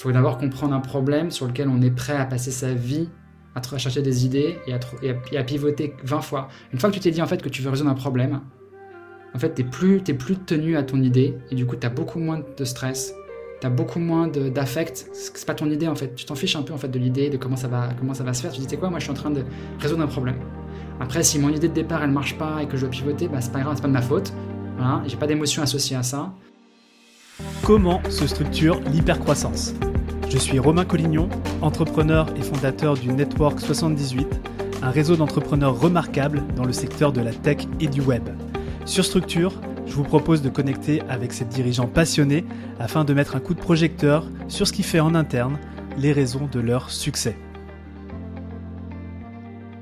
Il faut d'abord comprendre un problème sur lequel on est prêt à passer sa vie à, chercher des idées et à, pivoter 20 fois. Une fois que tu t'es dit en fait que tu veux résoudre un problème, en fait, tu plus, plus tenu à ton idée et du coup, tu as beaucoup moins de stress, tu as beaucoup moins d'affect. C'est pas ton idée en fait. Tu t'en fiches un peu en fait de l'idée, de comment ça, va, comment ça va se faire. Tu dis, tu quoi, moi je suis en train de résoudre un problème. Après, si mon idée de départ elle marche pas et que je dois pivoter, bah, c'est pas grave, c'est pas de ma faute. Voilà, j'ai pas d'émotion associée à ça. Comment se structure l'hypercroissance? Je suis Romain Collignon, entrepreneur et fondateur du Network 78, un réseau d'entrepreneurs remarquables dans le secteur de la tech et du web. Sur Structure, je vous propose de connecter avec ces dirigeants passionnés afin de mettre un coup de projecteur sur ce qui fait en interne les raisons de leur succès.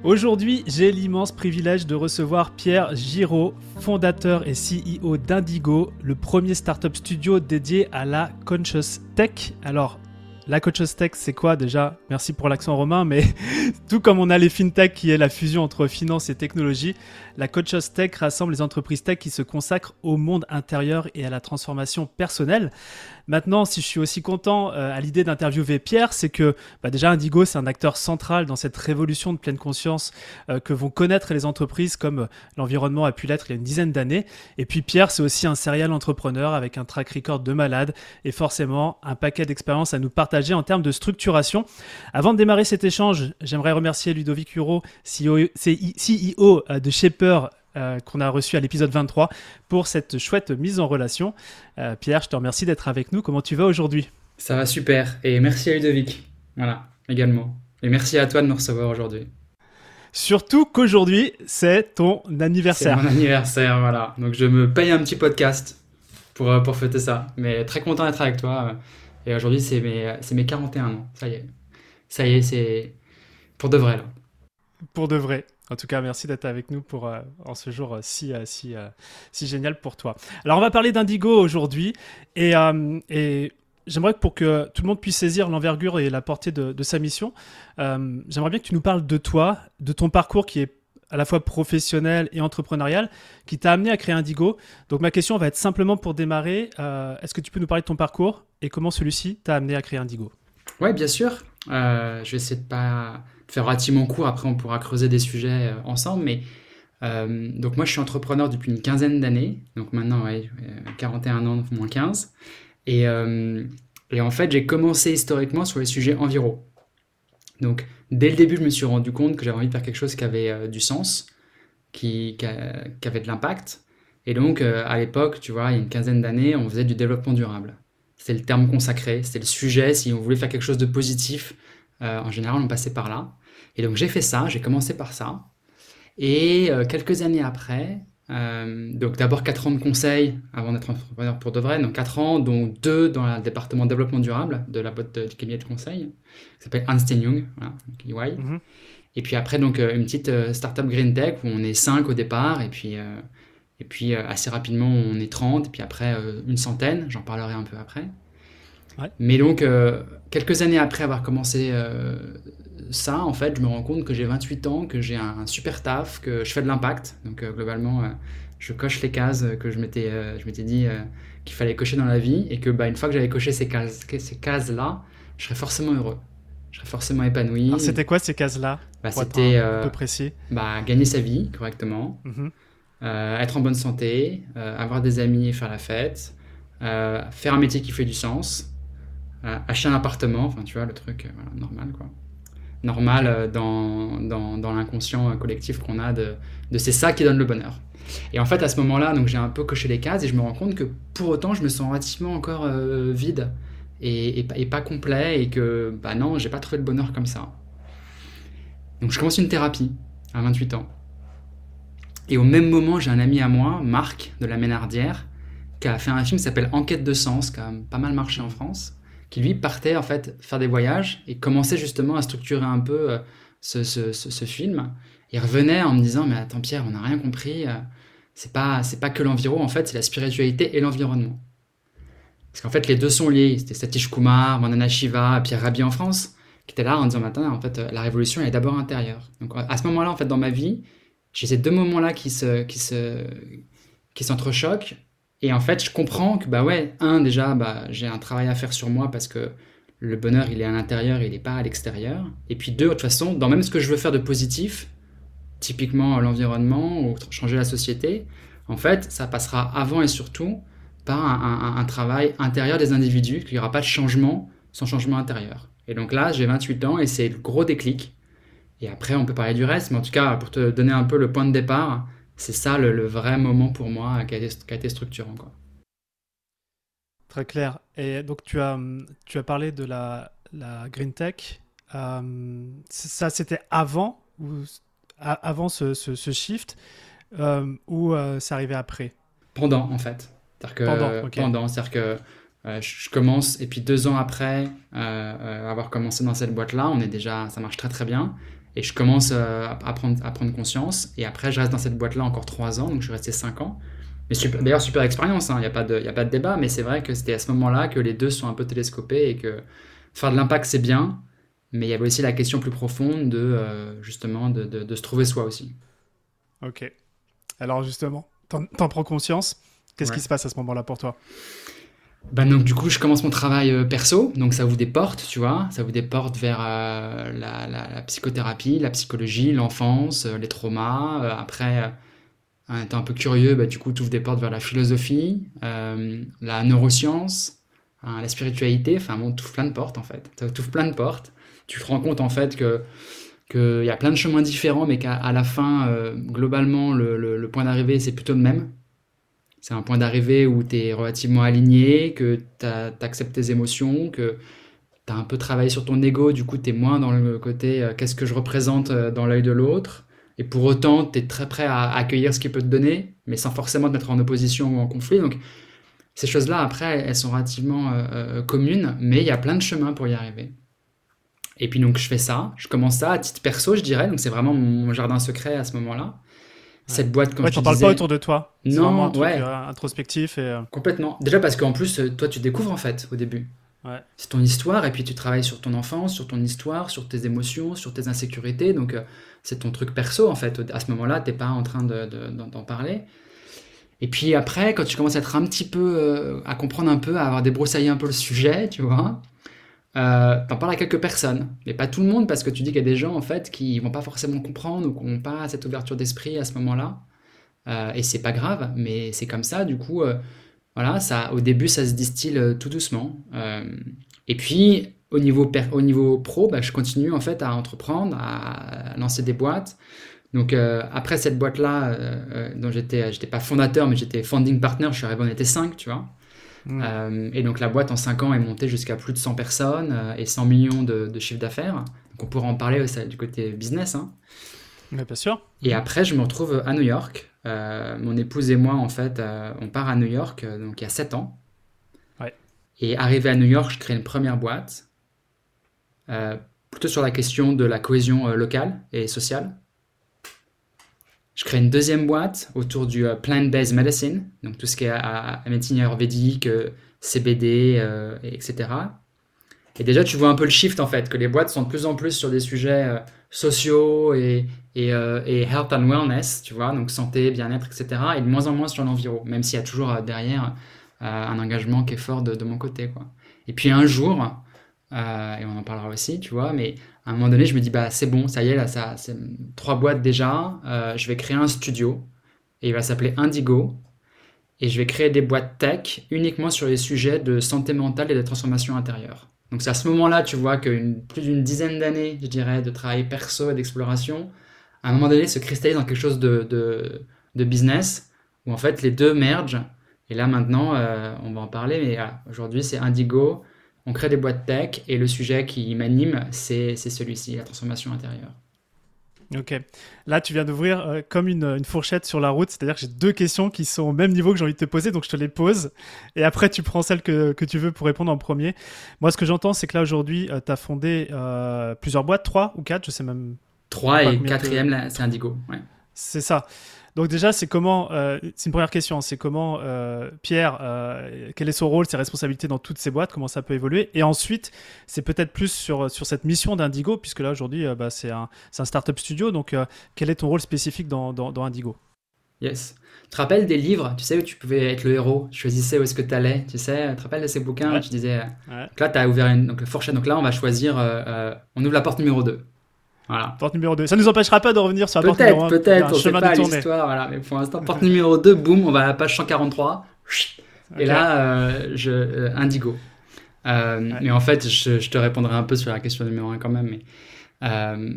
Aujourd'hui, j'ai l'immense privilège de recevoir Pierre Giraud, fondateur et CEO d'Indigo, le premier startup studio dédié à la conscious tech. La Conscious Tech, c'est quoi déjà? Merci pour l'accent romain, mais tout comme on a les FinTech qui est la fusion entre finance et technologie, la Conscious Tech rassemble les entreprises tech qui se consacrent au monde intérieur et à la transformation personnelle. Maintenant, si je suis aussi content euh, à l'idée d'interviewer Pierre, c'est que bah, déjà Indigo, c'est un acteur central dans cette révolution de pleine conscience euh, que vont connaître les entreprises comme euh, l'environnement a pu l'être il y a une dizaine d'années. Et puis Pierre, c'est aussi un serial entrepreneur avec un track record de malade et forcément un paquet d'expériences à nous partager en termes de structuration. Avant de démarrer cet échange, j'aimerais remercier Ludovic Huro, CEO, CEO de Shaper, euh, qu'on a reçu à l'épisode 23 pour cette chouette mise en relation. Euh, Pierre, je te remercie d'être avec nous. Comment tu vas aujourd'hui? Ça va super. Et merci à Ludovic. Voilà, également. Et merci à toi de me recevoir aujourd'hui. Surtout qu'aujourd'hui, c'est ton anniversaire. C'est mon anniversaire, voilà. Donc je me paye un petit podcast pour, euh, pour fêter ça. Mais très content d'être avec toi. Et aujourd'hui, c'est mes, mes 41 ans. Ça y est. Ça y est, c'est pour de vrai là. Pour de vrai. En tout cas, merci d'être avec nous pour euh, en ce jour euh, si euh, si si génial pour toi. Alors, on va parler d'Indigo aujourd'hui et, j'aimerais que pour que tout le monde puisse saisir l'envergure et la portée de, de sa mission, j'aimerais bien que tu nous parles de toi, de ton parcours qui est à la fois professionnel et entrepreneurial, qui t'a amené à créer Indigo. Donc ma question va être simplement pour démarrer, est-ce que tu peux nous parler de ton parcours et comment celui-ci t'a amené à créer Indigo? Oui, bien sûr. je vais essayer de pas faire relativement court. Après, on pourra creuser des sujets euh, ensemble. Mais euh, donc, moi, je suis entrepreneur depuis une quinzaine d'années. Donc, maintenant, ouais, 41 euh, ans, moins 15. Et, et en fait, j'ai commencé historiquement sur les sujets enviro. Donc, dès le début, je me suis rendu compte que j'avais envie de faire quelque chose qui avait du sens, qui, qui, avait de l'impact. Et donc, à l'époque, tu vois, il y a une quinzaine d'années, on faisait du développement durable. C'était le terme consacré, c'était le sujet. Si on voulait faire quelque chose de positif, en général, on passait par là. Et donc j'ai fait ça, j'ai commencé par ça. Et euh, quelques années après, euh, donc d'abord 4 ans de conseil avant d'être entrepreneur pour de vrai, donc 4 ans, dont 2 dans le département développement durable de la boîte du cabinet de conseil, qui s'appelle Ernst Young, voilà, EY. Mhm. Et puis après, donc euh, une petite startup Green Tech où on est 5 au départ, et puis, et puis assez rapidement on est 30, et puis après une centaine, j'en parlerai un peu après. Mais donc, quelques années après avoir commencé ça, en fait, je me rends compte que j'ai 28 ans, que j'ai un, super taf, que je fais de l'impact. Donc, euh, globalement, euh, je coche les cases que je m'étais, euh, je m'étais dit qu'il fallait cocher dans la vie et que, bah, une fois que j'avais coché ces cases, ces cases-là, je serais forcément heureux. Je serais forcément épanoui. c'était quoi ces cases-là? Bah, C'était un peu précis. Bah, gagner sa vie correctement, mhm. être en bonne santé, avoir des amis et faire la fête, faire un métier qui fait du sens, acheter un appartement, enfin tu vois le truc normal quoi normal euh, dans, dans, l'inconscient collectif qu'on a de, de c'est ça qui donne le bonheur. Et en fait, à ce moment-là, donc j'ai un peu coché les cases et je me rends compte que pour autant, je me sens relativement encore euh, vide et, et, pas complet et que, bah non, j'ai pas trouvé le bonheur comme ça. Donc je commence une thérapie à 28 ans. Et au même moment, j'ai un ami à moi, Marc de la Ménardière, qui a fait un film qui s'appelle Enquête de sens, qui a pas mal marché en France qui lui partait en fait faire des voyages et commençait justement à structurer un peu euh, ce, film. Il revenait en me disant mais attends Pierre, on n'a rien compris. Euh, c'est pas c'est pas que l'environnement en fait, c'est la spiritualité et l'environnement. Parce qu'en fait les deux sont liés. C'était Satish Kumar, Mandana Shiva, Pierre Rabhi en France qui étaient là en disant maintenant en fait la révolution est d'abord intérieure. Donc à ce moment-là en fait dans ma vie, j'ai ces deux moments-là qui se qui se qui s'entrechoquent et en fait, je comprends que, bah ouais, un, déjà, bah, j'ai un travail à faire sur moi parce que le bonheur, il est à l'intérieur, il n'est pas à l'extérieur. Et puis deux, de toute façon, dans même ce que je veux faire de positif, typiquement l'environnement ou changer la société, en fait, ça passera avant et surtout par un, travail intérieur des individus, qu'il n'y aura pas de changement sans changement intérieur. Et donc là, j'ai 28 ans et c'est le gros déclic. Et après, on peut parler du reste, mais en tout cas, pour te donner un peu le point de départ, c'est ça le, vrai moment pour moi qui a été, structurant. Quoi. Très clair. Et donc, tu as, tu as parlé de la, la Green Tech. Euh, ça, c'était avant, ou, avant ce, ce, shift, euh, ou euh, ça arrivait après? Pendant, en fait. C'est-à-dire que, pendant, c'est-à-dire que euh, je commence, et puis deux ans après avoir commencé dans cette boîte-là, on est déjà, ça marche très très bien. Et je commence à, prendre, à prendre conscience. Et après, je reste dans cette boîte-là encore trois ans, donc je suis resté cinq ans. Mais d'ailleurs, super expérience, il hein, n'y a, pas de, a pas de débat, mais c'est vrai que c'était à ce moment-là que les deux sont un peu télescopés et que faire de l'impact, c'est bien, mais il y avait aussi la question plus profonde de, euh, justement, de, de, se trouver soi aussi. Ok. Alors, justement, t'en prends conscience. Qu'est-ce qui se passe à ce moment-là pour toi? Bah donc du coup je commence mon travail euh, perso, donc ça ouvre des portes, tu vois, ça ouvre des portes vers euh, la, psychothérapie, la psychologie, l'enfance, les traumas. après, en étant un peu curieux, bah, du coup, tu ouvres des portes vers la philosophie, euh, la neuroscience, hein, la spiritualité. Enfin, bon, ouvres plein de portes, en fait. Tu ouvres plein de portes. Tu te rends compte, en fait, que qu'il y a plein de chemins différents, mais qu'à la fin, euh, globalement, le, le, point d'arrivée, c'est plutôt le même. C'est un point d'arrivée où tu es relativement aligné, que tu acceptes tes émotions, que tu as un peu travaillé sur ton ego, du coup, tu es moins dans le côté euh, qu'est-ce que je représente dans l'œil de l'autre. Et pour autant, tu es très prêt à accueillir ce qu'il peut te donner, mais sans forcément te mettre en opposition ou en conflit. Donc, ces choses-là, après, elles sont relativement euh, euh, communes, mais il y a plein de chemins pour y arriver. Et puis, donc, je fais ça. Je commence ça à titre perso, je dirais. Donc, c'est vraiment mon jardin secret à ce moment-là. Cette boîte, comme ouais, tu parles pas autour de toi. Non, un truc ouais. Euh, introspectif. Et... Complètement. Déjà parce qu'en plus, toi, tu découvres en fait au début. C'est ton histoire, et puis tu travailles sur ton enfance, sur ton histoire, sur tes émotions, sur tes insécurités. Donc, euh, c'est ton truc perso, en fait. À ce moment-là, tu n'es pas en train d'en parler. Et puis après, quand tu commences à être un petit peu, euh, à comprendre un peu, à avoir débroussaillé un peu le sujet, tu vois, euh, t'en parles à quelques personnes, mais pas tout le monde, parce que tu dis qu'il y a des gens, en fait, qui vont pas forcément comprendre ou qui n'ont pas cette ouverture d'esprit à ce moment-là. Euh, et c'est pas grave, mais c'est comme ça, du coup voilà, ça, au début, ça se distille euh, tout doucement. Euh, et puis, au niveau, au niveau pro, bah, je continue en fait à entreprendre, à lancer des boîtes. Donc, euh, après cette boîte-là, dont j'étais, j'étais pas fondateur, mais j'étais founding partner, je suis arrivé, on était 5, tu vois. Mmh. et donc, la boîte en 5 ans est montée jusqu'à plus de 100 personnes et 100 millions de, de chiffre d'affaires. Donc, on pourra en parler du côté business. Hein. Mais bien sûr. Et après, je me retrouve à New York. Euh, mon épouse et moi, en fait, euh, on part à New York, euh, donc il y a 7 ans. Ouais. Et arrivé à New York, je crée une première boîte, plutôt sur la question de la cohésion locale et sociale. Je crée une deuxième boîte autour du plant-based medicine, donc tout ce qui est à, médecine ayurvédique, CBD, etc. Et déjà, tu vois un peu le shift en fait, que les boîtes sont de plus en plus sur des sujets sociaux et, euh, et, health and wellness, tu vois, donc santé, bien-être, etc. Et de moins en moins sur l'environnement, même s'il y a toujours euh, derrière euh, un engagement qui est fort de, mon côté, quoi. Et puis un jour, et on en parlera aussi, tu vois, mais à un moment donné, je me dis, bah c'est bon, ça y est, là, ça, c'est trois boîtes déjà, je vais créer un studio, et il va s'appeler Indigo, et je vais créer des boîtes tech uniquement sur les sujets de santé mentale et de transformation intérieure. Donc c'est à ce moment-là, tu vois, que plus d'une dizaine d'années, je dirais, de travail perso et d'exploration, à un moment donné, se cristallise dans quelque chose de, de, business, où en fait les deux mergent. Et là maintenant, euh, on va en parler, mais aujourd'hui c'est Indigo, on crée des boîtes tech, et le sujet qui m'anime, c'est celui-ci, la transformation intérieure. Ok. Là, tu viens d'ouvrir euh, comme une, une, fourchette sur la route, c'est-à-dire que j'ai deux questions qui sont au même niveau que j'ai envie de te poser, donc je te les pose. Et après, tu prends celle que, que tu veux pour répondre en premier. Moi, ce que j'entends, c'est que là, aujourd'hui, euh, tu as fondé euh, plusieurs boîtes, trois ou quatre, je sais même. Trois et quatrième, c'est Indigo. Ouais. C'est ça. Donc déjà, c'est comment, euh, c'est une première question, c'est comment euh, Pierre, euh, quel est son rôle, ses responsabilités dans toutes ces boîtes, comment ça peut évoluer. Et ensuite, c'est peut-être plus sur, sur cette mission d'Indigo, puisque là aujourd'hui, bah, c'est un, un startup studio. Donc quel est ton rôle spécifique dans, dans, Indigo? Yes. Tu te rappelles des livres, tu sais, où tu pouvais être le héros, tu choisissais où est-ce que tu allais, tu sais, tu te rappelles de ces bouquins? Ouais. où tu disais, Ouais. là, tu as ouvert une donc, fourchette, donc là, on va choisir, on ouvre la porte numéro 2. Voilà. Porte numéro 2. Ça nous empêchera pas de revenir sur la porte numéro Peut-être, 1. peut-être, on sait chemin pas l'histoire, voilà, mais pour l'instant, porte numéro 2, boum, on va à la page 143, et là, euh, je, euh, Indigo. Euh, Ouais. Mais en fait, je, je te répondrai un peu sur la question numéro 1 quand même, mais, euh,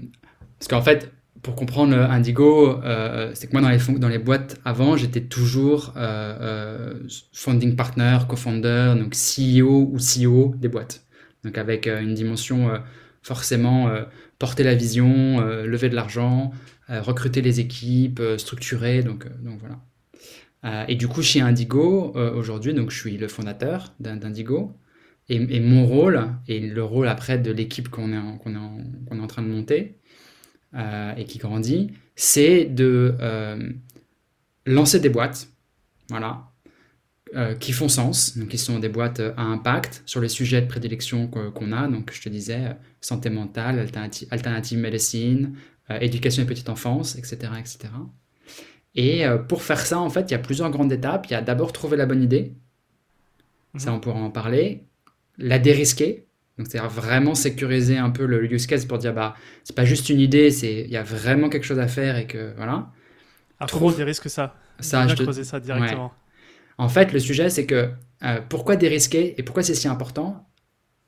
parce qu'en fait, pour comprendre Indigo, euh, c'est que moi dans les, dans les boîtes avant, j'étais toujours euh, euh, founding partner, co-founder, donc CEO ou CEO des boîtes. Donc avec euh, une dimension euh, forcément euh, porter la vision, euh, lever de l'argent, euh, recruter les équipes, euh, structurer, donc, voilà. Et du coup, chez Indigo, aujourd'hui, donc je suis le fondateur d'In- d'Indigo. Et, mon rôle, et le rôle après de l'équipe qu'on est, est, en- train de monter et qui grandit, c'est de lancer des boîtes, voilà, euh, qui font sens, donc qui sont des boîtes euh, à impact sur les sujets de prédilection qu'on a. Donc, je te disais, euh, santé mentale, alternative, alternative médecine, euh, éducation et petite enfance, etc., etc. Et euh, pour faire ça, en fait, il y a plusieurs grandes étapes. Il y a d'abord trouver la bonne idée. Ça, Mhm. on pourra en parler. La dérisquer. Donc, c'est-à-dire vraiment sécuriser un peu le use case pour dire, bah, c'est pas juste une idée, c'est, il y a vraiment quelque chose à faire et que, voilà. Trouve- dérisque ça Ça, je te- creuser ça directement. En fait, le sujet, c'est que euh, pourquoi dérisquer et pourquoi c'est si important?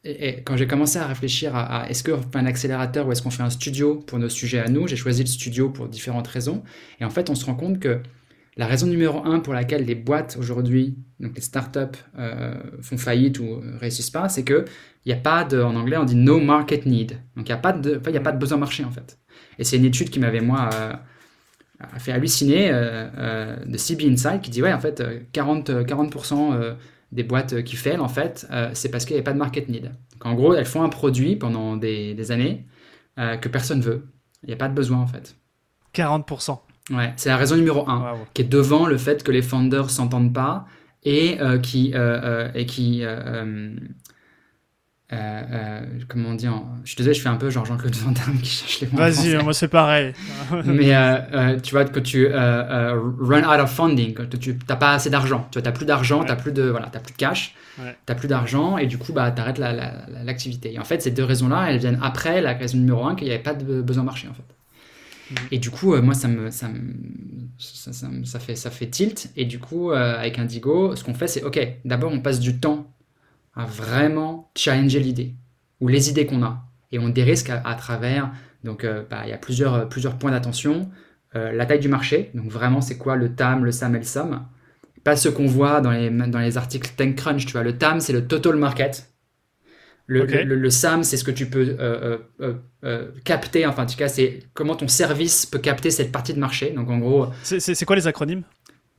Et, quand j'ai commencé à réfléchir à, est-ce qu'on fait un accélérateur ou est-ce qu'on fait un studio pour nos sujets à nous, j'ai choisi le studio pour différentes raisons. Et en fait, on se rend compte que la raison numéro un pour laquelle les boîtes aujourd'hui, donc les startups, euh, font faillite ou réussissent pas, c'est que il n'y a pas de, en anglais, on dit no market need. Donc il n'y a, pas de- il a pas de besoin marché en fait. Et c'est une étude qui m'avait, moi, euh, a fait halluciner euh, euh, de CB Insight qui dit ouais en fait euh, 40, euh, 40% euh, des boîtes qui failent en fait c'est parce qu'il n'y avait pas de market need. Donc en gros elles font un produit pendant des, des années que personne veut. Il n'y a pas de besoin en fait. 40%. Ouais, c'est la raison numéro un Waouh. qui est devant le fait que les founders s'entendent pas et euh, qui euh, euh, et qui euh, euh, comment on dit en... je suis désolé je fais un peu genre Jean-Claude Van Damme qui cherche les mots Vas-y, moi c'est pareil. Mais euh, euh, tu vois, que tu euh, run out of funding, que tu n'as pas assez d'argent, tu n'as plus d'argent, Ouais. tu n'as plus, de, voilà, plus de cash, Ouais. tu n'as plus d'argent, et du coup, bah, tu arrêtes l'activité. et en fait, ces deux raisons-là, elles viennent après la raison numéro un, qu'il n'y avait pas de besoin marché, en fait. Mhm. Et du coup, euh, moi, ça me, ça, me, ça, ça me- ça fait, ça fait tilt, et du coup, euh, avec Indigo, ce qu'on fait, c'est, OK, d'abord, on passe du temps à vraiment challenger l'idée, ou les idées qu'on a, et on dérisque à, à travers donc, euh, bah, il y a plusieurs, euh, plusieurs points d'attention. Euh, la taille du marché, donc vraiment, c'est quoi le TAM, le SAM et le SOM? Pas ce qu'on voit dans les, dans les articles TechCrunch, tu vois. Le TAM, c'est le total market. Le, Ok. le, le- le SAM, c'est ce que tu peux euh, capter, enfin, en tout cas, c'est comment ton service peut capter cette partie de marché. Donc, en gros, C'est- quoi les acronymes?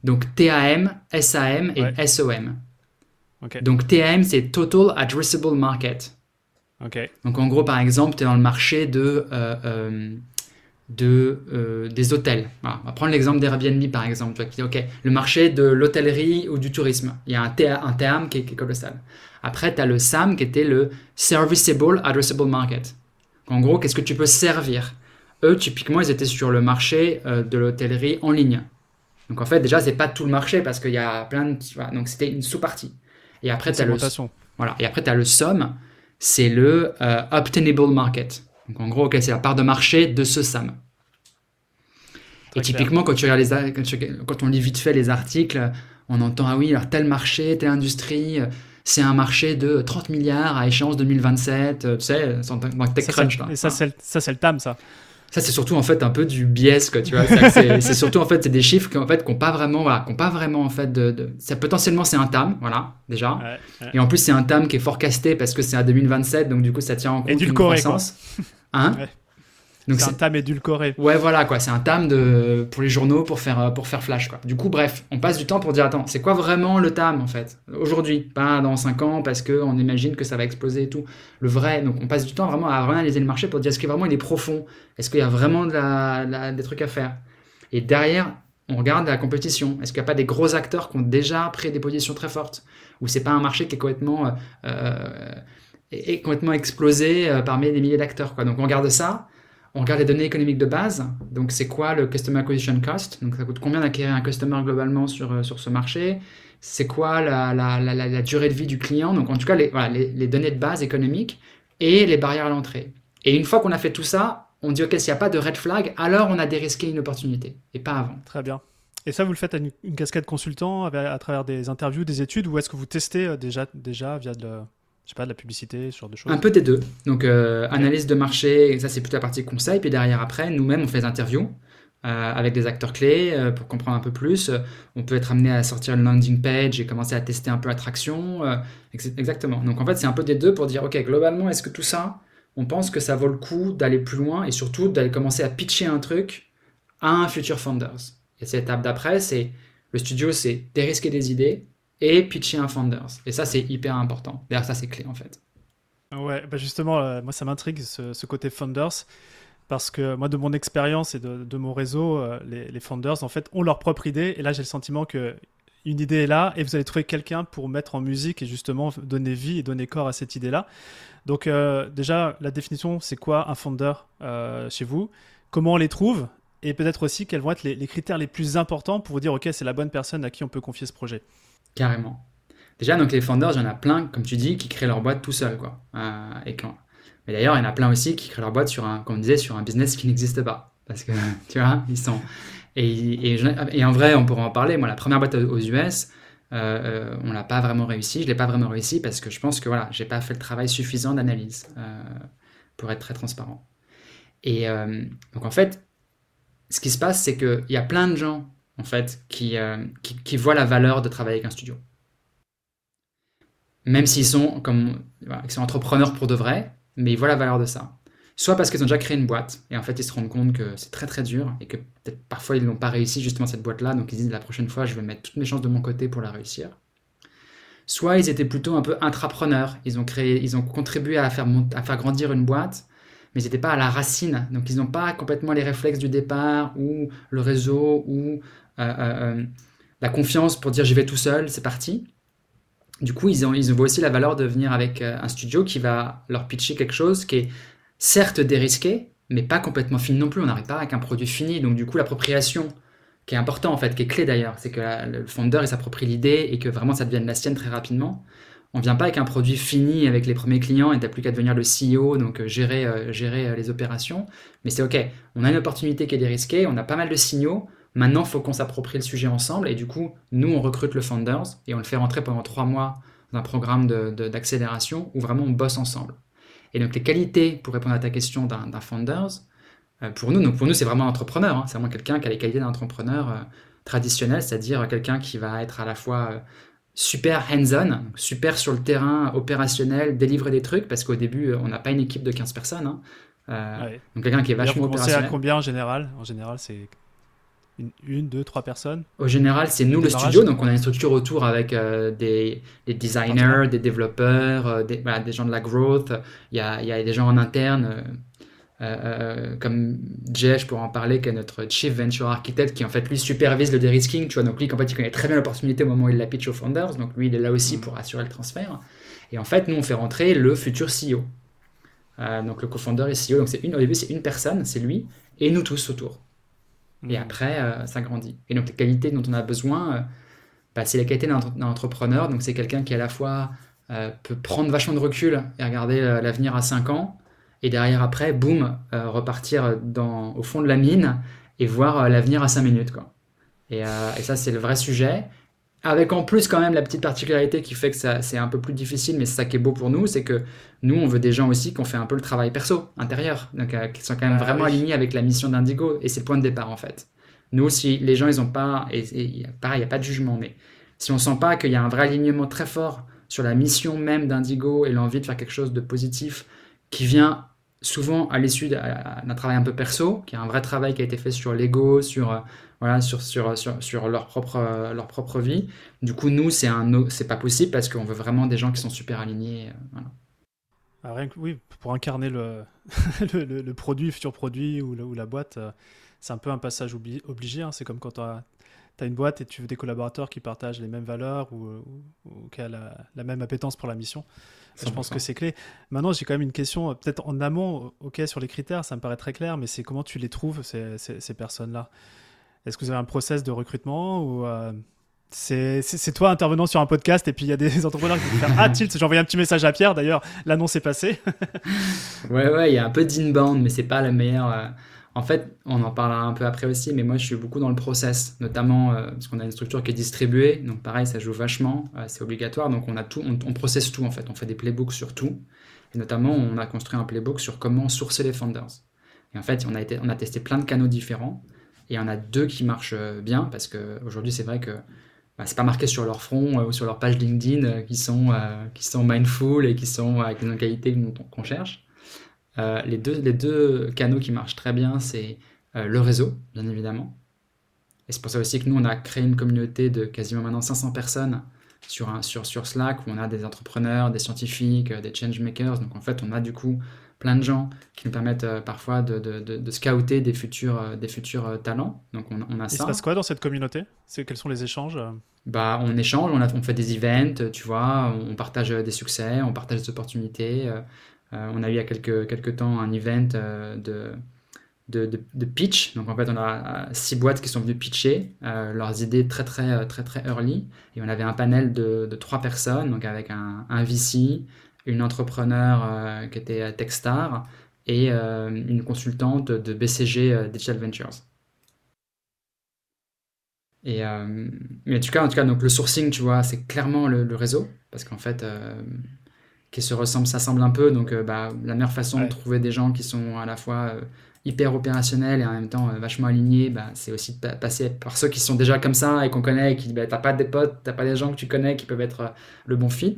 donc TAM, SAM et Ouais. SOM. Donc, TAM, c'est Total Addressable Market. Donc en gros, par exemple, tu es dans le marché de, euh, euh, de, euh, des hôtels. Voilà. On va prendre l'exemple d'Airbnb, par exemple. Tu vois, qui dit, OK, le marché de l'hôtellerie ou du tourisme. Il y a un, un terme qui est, qui est colossal. Après, tu as le SAM qui était le Serviceable Addressable Market. En gros, qu'est-ce que tu peux servir? Eux, typiquement, ils étaient sur le marché euh, de l'hôtellerie en ligne. Donc en fait, déjà, c'est pas tout le marché parce qu'il y a plein de... voilà. donc c'était une sous-partie. Et après, tu as le, voilà. Et après, as le SOM, c'est le euh, Obtainable Market. Donc en gros, ok, c'est la part de marché de ce SAM. Très Et typiquement, quand, tu regardes les, quand, tu- quand on lit vite fait les articles, on entend, ah oui, alors tel marché, telle industrie, euh, c'est un marché de 30 milliards à échéance 2027, euh, tu sais, dans TechCrunch. ça, c'est le TAM, ça. Ça, c'est surtout en fait un peu du biais, quoi, tu vois. C'est surtout en fait c'est des chiffres qui en fait pas vraiment, voilà, pas vraiment en fait de, de- ça potentiellement c'est un TAM, voilà, déjà. Ouais, ouais. Et en plus c'est un TAM qui est forecasté parce que c'est à 2027, donc du coup ça tient en compte une Édulcoré, quoi. croissance. Hein? Ouais. Donc C'est un TAM édulcoré. Ouais, voilà, quoi. C'est un TAM de, pour les journaux pour faire, euh, pour faire flash, quoi. Du coup, bref, on passe du temps pour dire, attends, c'est quoi vraiment le TAM, en fait? Aujourd'hui, pas dans 5 ans, parce qu'on imagine que ça va exploser et tout. Le vrai, donc on passe du temps vraiment à analyser le marché pour dire, est-ce que vraiment il est profond? Est-ce qu'il y a vraiment de la, la- des trucs à faire? Et derrière, on regarde la compétition. Est-ce qu'il n'y a pas des gros acteurs qui ont déjà pris des positions très fortes? Ou c'est pas un marché qui est complètement, euh, euh, est- est complètement explosé euh, parmi des milliers d'acteurs, quoi. Donc on regarde ça on regarde les données économiques de base. Donc, c'est quoi le Customer Acquisition Cost? Donc, ça coûte combien d'acquérir un customer globalement sur, euh, ce marché? C'est quoi la, durée de vie du client? Donc, en tout cas, les, données de base économiques et les barrières à l'entrée. Et une fois qu'on a fait tout ça, on dit, OK, s'il n'y a pas de red flag, alors on a dérisqué une opportunité et pas avant. Très bien. Et ça, vous le faites à une, cascade consultant à, travers des interviews, des études, ou est-ce que vous testez euh, déjà, déjà via de je sais pas, de la publicité, ce genre de choses Un peu des deux. Donc, euh, analyse de marché, ça c'est plutôt la partie conseil. Puis derrière, après, nous-mêmes, on fait des interviews euh, avec des acteurs clés pour comprendre un peu plus. On peut être amené à sortir une landing page et commencer à tester un peu l'attraction. exactement. Donc, en fait, c'est un peu des deux pour dire, OK, globalement, est-ce que tout ça, on pense que ça vaut le coup d'aller plus loin et surtout d'aller commencer à pitcher un truc à un future founders? Et cette étape d'après, c'est le studio, c'est dérisquer des idées et pitcher un founders. Et ça, c'est hyper important. D'ailleurs, ça, c'est clé en fait. Ouais, bah justement, euh, moi, ça m'intrigue ce, côté founders. Parce que moi, de mon expérience et de, mon réseau, euh, les, founders, en fait, ont leur propre idée. Et là, j'ai le sentiment que une idée est là et vous allez trouver quelqu'un pour mettre en musique et justement donner vie et donner corps à cette idée-là. Donc, euh, déjà, la définition, c'est quoi un founder chez vous? Comment on les trouve? Et peut-être aussi quels vont être les, critères les plus importants pour vous dire, OK, c'est la bonne personne à qui on peut confier ce projet? Carrément. Déjà, donc les founders, il y en a plein, comme tu dis, qui créent leur boîte tout seul. Quoi. Euh, et quand... Mais d'ailleurs, il y en a plein aussi qui créent leur boîte sur un, comme on disait, sur un business qui n'existe pas. Parce que, tu vois, ils sont... Et, en vrai, on pourra en parler. Moi, la première boîte aux US, euh, euh, on l'a pas vraiment réussi. Je l'ai pas vraiment réussi parce que je pense que voilà, j'ai pas fait le travail suffisant d'analyse pour être très transparent. Et donc en fait, ce qui se passe, c'est qu'il y a plein de gens, en fait, euh, qui, qui, voient la valeur de travailler avec un studio. Même s'ils sont entrepreneurs pour de vrai, mais ils voient la valeur de ça. Soit parce qu'ils ont déjà créé une boîte, et en fait, ils se rendent compte que c'est très très dur, et que peut-être parfois ils n'ont pas réussi justement cette boîte-là, donc ils disent la prochaine fois, je vais mettre toutes mes chances de mon côté pour la réussir. Soit ils étaient plutôt un peu intrapreneurs, ils ont, créé, ils ont contribué à faire, à faire grandir une boîte, mais ils n'étaient pas à la racine. Donc ils n'ont pas complètement les réflexes du départ ou le réseau ou euh, euh, euh, la confiance pour dire j'y vais tout seul, c'est parti. Du coup, ils, ont, ils voient aussi la valeur de venir avec un studio qui va leur pitcher quelque chose qui est certes dérisqué, mais pas complètement fini non plus. On n'arrive pas avec un produit fini. Donc du coup, l'appropriation, qui est important en fait, qui est clé d'ailleurs, c'est que le founder il s'approprie l'idée et que vraiment ça devienne la sienne très rapidement on vient pas avec un produit fini avec les premiers clients et tu n'as plus qu'à devenir le CEO, donc gérer, gérer les opérations. Mais c'est OK, on a une opportunité qui est dérisquée, on a pas mal de signaux. Maintenant, il faut qu'on s'approprie le sujet ensemble. Et du coup, nous, on recrute le Founders et on le fait rentrer pendant trois mois dans un programme d'accélération où vraiment on bosse ensemble. Et donc, les qualités, pour répondre à ta question d'un Founders, pour nous, donc pour nous, c'est vraiment un entrepreneur. Hein. c'est vraiment quelqu'un qui a les qualités d'un entrepreneur traditionnel, c'est-à-dire quelqu'un qui va être à la fois super hands-on, super sur le terrain opérationnel, délivrer des trucs, parce qu'au début, on n'a pas une équipe de 15 personnes. Hein. Euh, donc quelqu'un qui est vachement opérationnel. à combien en général? En général, c'est une, deux, trois personnes Au général, c'est nous le studio, donc on a une structure autour avec euh, des, designers, des développeurs, euh, des, des, gens de la growth, il y a, il y a des gens en interne euh, comme Jay, je pourrais en parler, qui est notre Chief Venture Architect, qui en fait lui supervise le de-risking, tu vois, donc lui en fait il connaît très bien l'opportunité au moment où il la pitch aux founders, donc lui il est là aussi mm. pour assurer le transfert. Et en fait, nous on fait rentrer le futur CEO. Donc le co-founder et CEO, donc c'est une, au début c'est une personne, c'est lui, et nous tous autour. Et mm. après, ça grandit. Et donc les qualités dont on a besoin, bah, c'est les qualités d'un entrepreneur, donc c'est quelqu'un qui à la fois peut prendre vachement de recul et regarder l'avenir à 5 ans, et derrière après, boum, euh, repartir dans, au fond de la mine et voir euh, l'avenir à 5 minutes. Quoi. Euh, et, ça, c'est le vrai sujet. Avec en plus quand même la petite particularité qui fait que c'est un peu plus difficile, mais c'est ça qui est beau pour nous, c'est que nous, on veut des gens aussi qui ont fait un peu le travail perso, intérieur, donc qui sont quand même ah vraiment alignés avec la mission d'Indigo, et c'est le point de départ en fait. Nous, si les gens, ils ont pas, et, pareil, il n'y a pas de jugement, mais si on sent pas qu'il y a un vrai alignement très fort sur la mission même d'Indigo et l'envie de faire quelque chose de positif qui vient souvent à l'issue d'un travail un peu perso, qui est un vrai travail qui a été fait sur l'ego, sur, euh, voilà, sur, sur, sur, leur, propre, euh, leur propre vie. Du coup, nous, c'est c'est pas possible parce qu'on veut vraiment des gens qui sont super alignés. Euh, ah, oui, pour incarner le, le, produit, le futur produit ou, ou la boîte, c'est un peu un passage obligé. Hein. C'est comme quand tu as, une boîte et tu veux des collaborateurs qui partagent les mêmes valeurs ou, qui ont la, même appétence pour la mission. Je pense que c'est clé. Maintenant, j'ai quand même une question, euh, peut-être en amont, ok, sur les critères, ça me paraît très clair, mais c'est comment tu les trouves, ces, ces, personnes-là? Est-ce que vous avez un process de recrutement ou euh, c'est toi intervenant sur un podcast et puis il y a des entrepreneurs qui faire Ah, tilt, j'ai envoyé un petit message à Pierre, d'ailleurs, l'annonce est passée. ouais, ouais, il y a un peu d'inbound, mais c'est pas la meilleure. Euh, en fait, on en parlera un peu après aussi, mais moi je suis beaucoup dans le process, notamment euh, parce qu'on a une structure qui est distribuée, donc pareil, ça joue vachement, euh, c'est obligatoire, donc on a tout, on, processe tout en fait, on fait des playbooks sur tout, et notamment on a construit un playbook sur comment sourcer les founders. Et en fait, on a, été, on a testé plein de canaux différents, et on a deux qui marchent euh, bien, parce qu'aujourd'hui c'est vrai que bah, c'est pas marqué sur leur front ou sur leur page LinkedIn qui, sont, qui sont mindful et qui sont avec une qualité qu'on cherche. Euh, les, deux, les deux canaux qui marchent très bien, c'est euh, le réseau, bien évidemment. Et c'est pour ça aussi que nous, on a créé une communauté de quasiment maintenant 500 personnes sur, un, sur, sur Slack, où on a des entrepreneurs, des scientifiques, euh, des changemakers. Donc en fait, on a du coup plein de gens qui nous permettent parfois de, de, de, scouter des futurs, des futurs talents. Donc on, on a ça. Il se passe quoi dans cette communauté? Quels sont les échanges bah, on échange, on, a, on fait des events, tu vois, on partage des succès, on partage des opportunités. Euh, on a eu il y a quelques, quelques temps un event euh, de, de, de, pitch. Donc en fait, on a euh, six boîtes qui sont venues pitcher leurs idées très très très très early. Et on avait un panel de, de trois personnes, donc avec un, un VC, une entrepreneur qui était Techstar et une consultante de BCG Digital Ventures. Et mais en tout cas, en tout cas, donc le sourcing, tu vois, c'est clairement le, le, réseau parce qu'en fait qui se ressemblent, s'assemblent un peu. Donc, euh, bah, la meilleure façon de trouver des gens qui sont à la fois euh, hyper opérationnels et en même temps euh, vachement alignés, bah, c'est aussi de passer par ceux qui sont déjà comme ça et qu'on connaît et qui, bah, t'as pas des potes, t'as pas des gens que tu connais qui peuvent être le bon fit.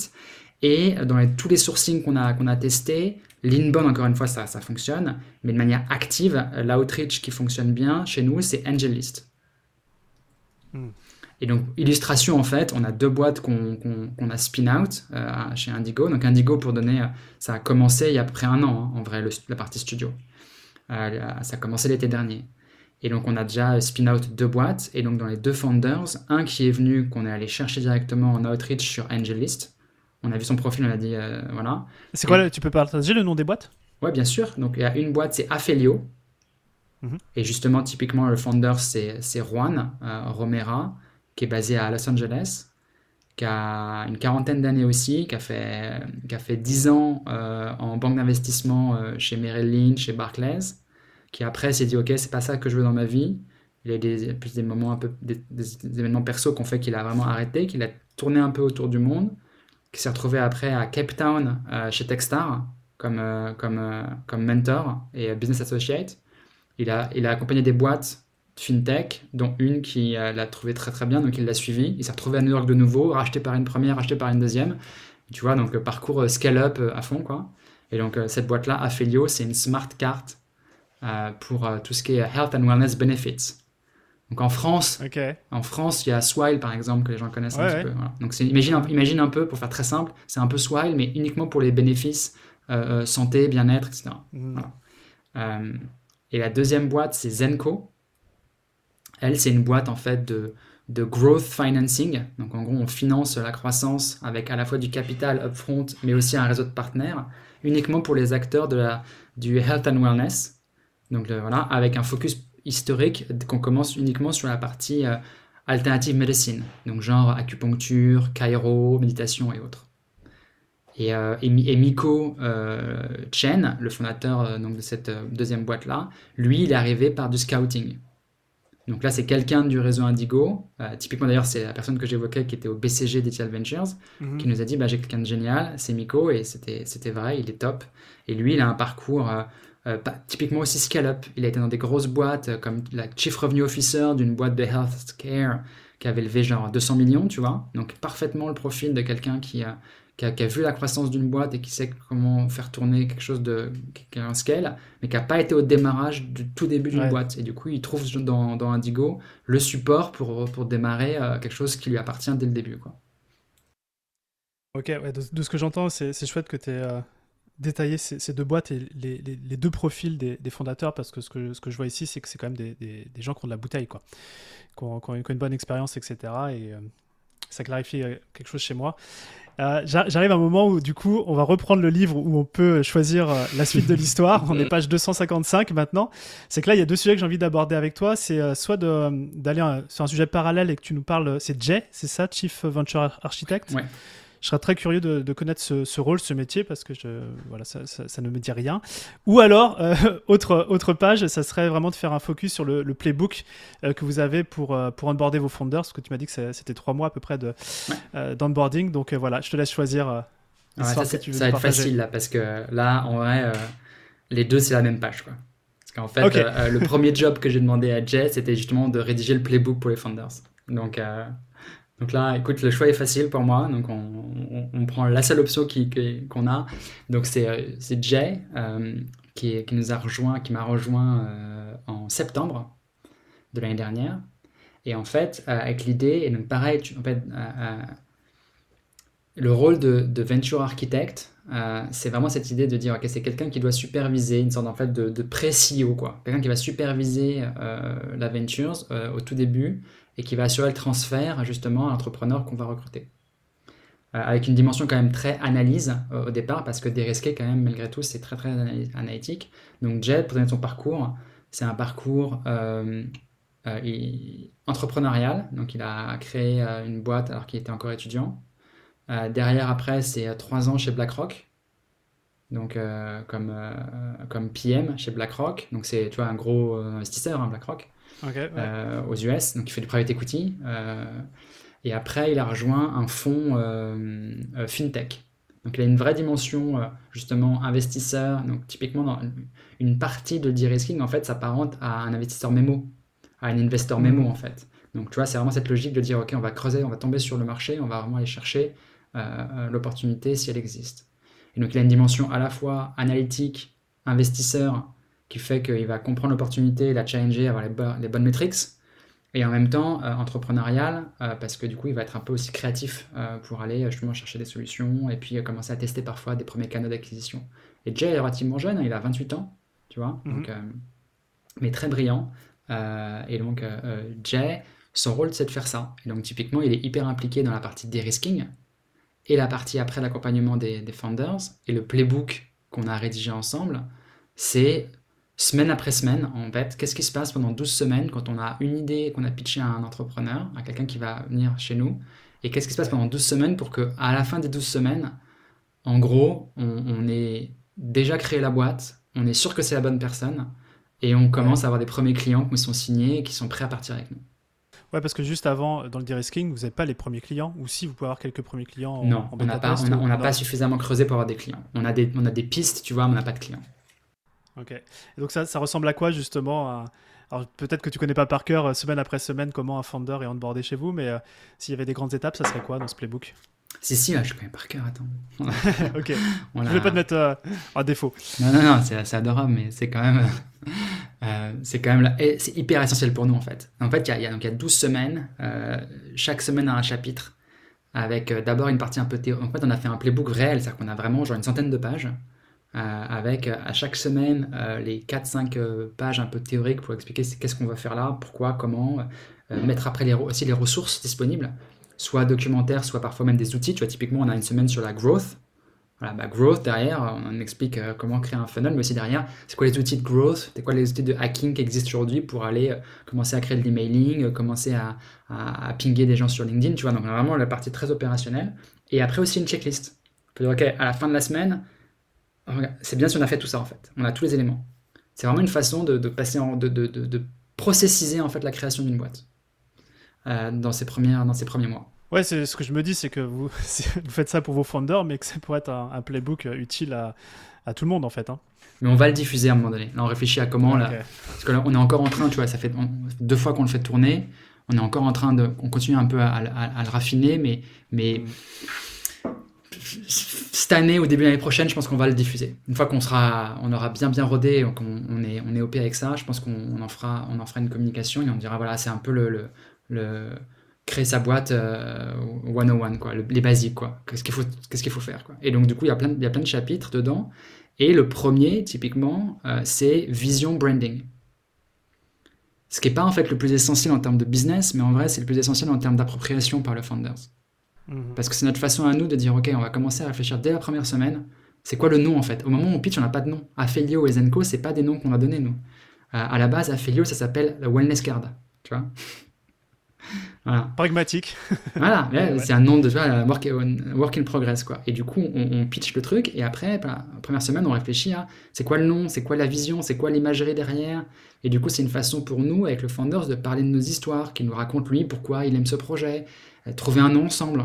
Et dans tous les sourcings qu'on a, qu'on a testés, l'inbound, encore une fois, ça, ça fonctionne, mais de manière active, l'outreach qui fonctionne bien chez nous, c'est AngelList. Hmm. Et donc, illustration, en fait, on a deux boîtes qu'on a spin-out euh, chez Indigo. Donc, Indigo, pour donner, euh, ça a commencé il y a près un an, hein, en vrai, la partie studio. Euh, ça a commencé l'été dernier. Et donc, on a déjà spin-out deux boîtes. Et donc, dans les deux founders, un qui est venu, qu'on est allé chercher directement en outreach sur AngelList. On a vu son profil, on a dit, voilà. C'est quoi, tu peux partager le nom des boîtes? Ouais, bien sûr. Donc, il y a une boîte, c'est Afelio. Mhm. Et justement, typiquement, le founder, c'est Juan Romera qui est basé à Los Angeles, qui a une quarantaine d'années aussi, qui a fait, qui a fait 10 ans euh, en banque d'investissement euh, chez Merrill Lynch, chez Barclays, qui après s'est dit, OK, c'est pas ça que je veux dans ma vie. Il y a des, plus des moments un peu, des, événements perso qui ont fait qu'il a vraiment arrêté, qu'il a tourné un peu autour du monde, qui s'est retrouvé après à Cape Town euh, chez Techstar comme, comme, comme mentor et business associate. Il a, il a accompagné des boîtes fintech, dont une qui euh, l'a trouvé très très bien, donc il l'a suivi. Il s'est retrouvé à New York de nouveau, racheté par une première, racheté par une deuxième. Tu vois, donc euh, parcours euh, scale-up à fond, quoi. Et donc cette boîte-là, Afelio, c'est une smart card pour tout ce qui est health and wellness benefits. Donc en France, en France, il y a Swile par exemple que les gens connaissent un petit peu. Donc imagine, imagine un peu pour faire très simple, c'est un peu Swile mais uniquement pour les bénéfices santé, bien-être, etc. Mmh. et la deuxième boîte, c'est Zenco. Elle, c'est une boîte en fait de, de growth financing. Donc en gros, on finance la croissance avec à la fois du capital upfront, mais aussi un réseau de partenaires, uniquement pour les acteurs de la, du health and wellness. Donc voilà, avec un focus historique qu'on commence uniquement sur la partie euh, alternative medicine, donc genre acupuncture, chiro, méditation et autres. Et, euh, et, Miko euh, Chen, le fondateur donc, de cette deuxième boîte-là, lui, il est arrivé par du scouting. Donc là, c'est quelqu'un du réseau Indigo. Euh, typiquement, d'ailleurs, c'est la personne que j'évoquais qui était au BCG Digital Ventures, mhm. qui nous a dit bah, J'ai quelqu'un de génial, c'est Miko, et c'était vrai, il est top. Et lui, il a un parcours euh, euh, typiquement aussi scale-up. Il a été dans des grosses boîtes, comme la Chief Revenue Officer d'une boîte de healthcare qui avait levé genre 200 millions, tu vois. Donc, parfaitement le profil de quelqu'un qui a qui a, vu la croissance d'une boîte et qui sait comment faire tourner quelque chose de, qui a un scale, mais qui n'a pas été au démarrage du tout début d'une boîte. Et du coup, il trouve dans, dans, Indigo le support pour, pour démarrer euh, quelque chose qui lui appartient dès le début. Quoi. Ok, de, ce que j'entends, c'est chouette que tu aies, détailler ces, deux boîtes et les, deux profils des, fondateurs parce que ce, que ce que je vois ici, c'est que c'est quand même des, gens qui ont de la bouteille, quoi, qui ont, une bonne expérience, etc. Et ça clarifie quelque chose chez moi. Euh, j'arrive à un moment où, du coup, on va reprendre le livre où on peut choisir euh, la suite de l'histoire. on est page 255 maintenant. C'est que là, il y a deux sujets que j'ai envie d'aborder avec toi. C'est euh, soit d'aller sur un sujet parallèle et que tu nous parles. C'est Jay, c'est ça, Chief Venture Architect? Ouais je serais très curieux de, connaître ce, rôle, ce métier, parce que je, voilà, ça, ne me dit rien. Ou alors, euh, autre, autre page, ça serait vraiment de faire un focus sur le, playbook euh, que vous avez pour, euh, pour onboarder vos founders, parce que tu m'as dit que c'était trois mois à peu près d'onboarding. donc voilà, je te laisse choisir. ça, va être facile là, parce que là, en vrai, les deux, c'est la même page. Quoi. Parce qu'en fait, le premier job que j'ai demandé à Jay, c'était justement de rédiger le playbook pour les founders. Donc, donc là, écoute, le choix est facile pour moi. Donc on, on, prend la seule option qu'on a. Donc c'est euh, Jay euh, qui, qui, nous a rejoint, qui m'a rejoint euh, en septembre de l'année dernière. Et en fait, avec l'idée, et donc pareil, en fait, le rôle de, de venture architect, c'est vraiment cette idée de dire, ok, c'est quelqu'un qui doit superviser, une sorte en fait de, de pré-CEO, quoi. Quelqu'un qui va superviser la ventures au tout début et qui va assurer le transfert justement à l'entrepreneur qu'on va recruter. Euh, avec une dimension quand même très analyse euh, au départ, parce que dérisquer quand même malgré tout c'est très très analytique. Donc Jed, pour donner son parcours, c'est un parcours euh, entrepreneurial, donc il a créé une boîte alors qu'il était encore étudiant. derrière après c'est trois ans chez BlackRock, donc comme, comme PM chez BlackRock, donc c'est un gros investisseur hein, BlackRock. Euh, aux US, donc il fait du private equity. Euh, et après, il a rejoint un fonds euh, fintech. Donc il a une vraie dimension justement investisseur. Donc typiquement dans une partie de de-risking en fait s'apparente à un investisseur mémo, à un investor mémo mm. en fait. Donc tu vois, c'est vraiment cette logique de dire ok, on va creuser, on va tomber sur le marché, on va vraiment aller chercher l'opportunité si elle existe. Et donc il a une dimension à la fois analytique, investisseur qui fait qu'il va comprendre l'opportunité, la challenger, avoir les, bonnes métriques, et en même temps euh, entrepreneurial, euh, parce que du coup il va être un peu aussi créatif euh, pour aller justement chercher des solutions et puis commencer à tester parfois des premiers canaux d'acquisition. Et Jay est relativement jeune, hein, il a 28 ans, tu vois, mhm. donc, mais très brillant. et donc Jay, son rôle c'est de faire ça. Et donc typiquement il est hyper impliqué dans la partie de-risking et la partie après l'accompagnement des, des founders et le playbook qu'on a rédigé ensemble, c'est semaine après semaine, en fait, qu'est-ce qui se passe pendant 12 semaines quand on a une idée qu'on a pitché à un entrepreneur, à quelqu'un qui va venir chez nous, et qu'est-ce qui se passe pendant 12 semaines pour que à la fin des 12 semaines, en gros, on, ait déjà créé la boîte, on est sûr que c'est la bonne personne, et on commence à avoir des premiers clients qui sont signés et qui sont prêts à partir avec nous. Ouais, parce que juste avant, dans le de-risking, vous n'avez pas les premiers clients, ou si vous pouvez avoir quelques premiers clients Non, on n'a pas, on pas suffisamment creusé pour avoir des clients. On a des, on a des pistes, tu vois, mais on n'a pas de clients. Ok. Et donc ça, ça ressemble à quoi justement Alors peut-être que tu connais pas par cœur euh, semaine après semaine comment un founder est onboardé chez vous, mais euh, s'il y avait des grandes étapes, ça serait quoi dans ce playbook? Si, si, je connais par cœur, attends. ok. Je vais pas te mettre euh, à défaut. Non, non, non, c'est adorable, mais c'est quand même. c'est quand même. C'est hyper essentiel pour nous, en fait. En fait, il y a, donc, il y a 12 semaines. chaque semaine a un chapitre. Avec d'abord une partie un peu théorique. En fait, on a fait un playbook réel, c'est-à-dire qu'on a vraiment genre une centaine de pages. Euh, avec euh, à chaque semaine euh, les 4-5 pages un peu théoriques pour expliquer qu'est-ce qu'on va faire là, pourquoi, comment, mettre après les, aussi les ressources disponibles, soit documentaires, soit parfois même des outils. Tu vois, typiquement, on a une semaine sur la growth. Voilà, bah, growth derrière, on explique comment créer un funnel, mais aussi derrière, c'est quoi les outils de growth, c'est quoi les outils de hacking qui existent aujourd'hui pour aller commencer à créer de l'emailing, commencer à, à, pinguer des gens sur LinkedIn, tu vois. Donc, vraiment la partie très opérationnelle. Et après aussi une checklist. On peut dire, OK, à la fin de la semaine, c'est bien si on a fait tout ça en fait. On a tous les éléments. C'est vraiment une façon de, passer en, de, de, de, processiser en fait la création d'une boîte euh, dans, ces premières, dans premiers mois. Ouais, c'est ce que je me dis, c'est que vous, vous, faites ça pour vos founders, mais que ça pourrait être un, playbook utile à, à, tout le monde en fait. Hein. Mais on va le diffuser à un moment donné. Là, on réfléchit à comment. Là, parce que là, on est encore en train, tu vois, ça fait deux fois qu'on le fait tourner. On est encore en train de. On continue un peu à, à, le raffiner, mais. mais mm cette année ou début de l'année prochaine, je pense qu'on va le diffuser. Une fois qu'on sera, on aura bien bien rodé, qu'on on est, on est OP avec ça, je pense qu'on en fera, on en fera une communication et on dira voilà, c'est un peu le, le, créer sa boîte 101, quoi, les basiques, quoi. Qu'est-ce qu'il faut, qu'est-ce qu'il faut faire, quoi. Et donc, du coup, il y, a plein, il y a plein de chapitres dedans. Et le premier, typiquement, c'est vision branding. Ce qui n'est pas en fait le plus essentiel en termes de business, mais en vrai, c'est le plus essentiel en termes d'appropriation par le founders. Mhm. Parce que c'est notre façon à nous de dire, OK, on va commencer à réfléchir dès la première semaine. C'est quoi le nom en fait? Au moment où on pitch, on n'a pas de nom. Afelio et Zenko, c'est pas des noms qu'on a donnés nous. Euh, à la base, Afelio, ça s'appelle la Wellness Card. Tu vois? Pragmatique. voilà, c'est un nom de work, work, in progress. Quoi. Et du coup, on, pitch le truc et après, bah, la première semaine, on réfléchit à c'est quoi le nom, c'est quoi la vision, c'est quoi l'imagerie derrière? Et du coup, c'est une façon pour nous, avec le Founders, de parler de nos histoires, qui nous raconte lui pourquoi il aime ce projet, trouver un nom ensemble.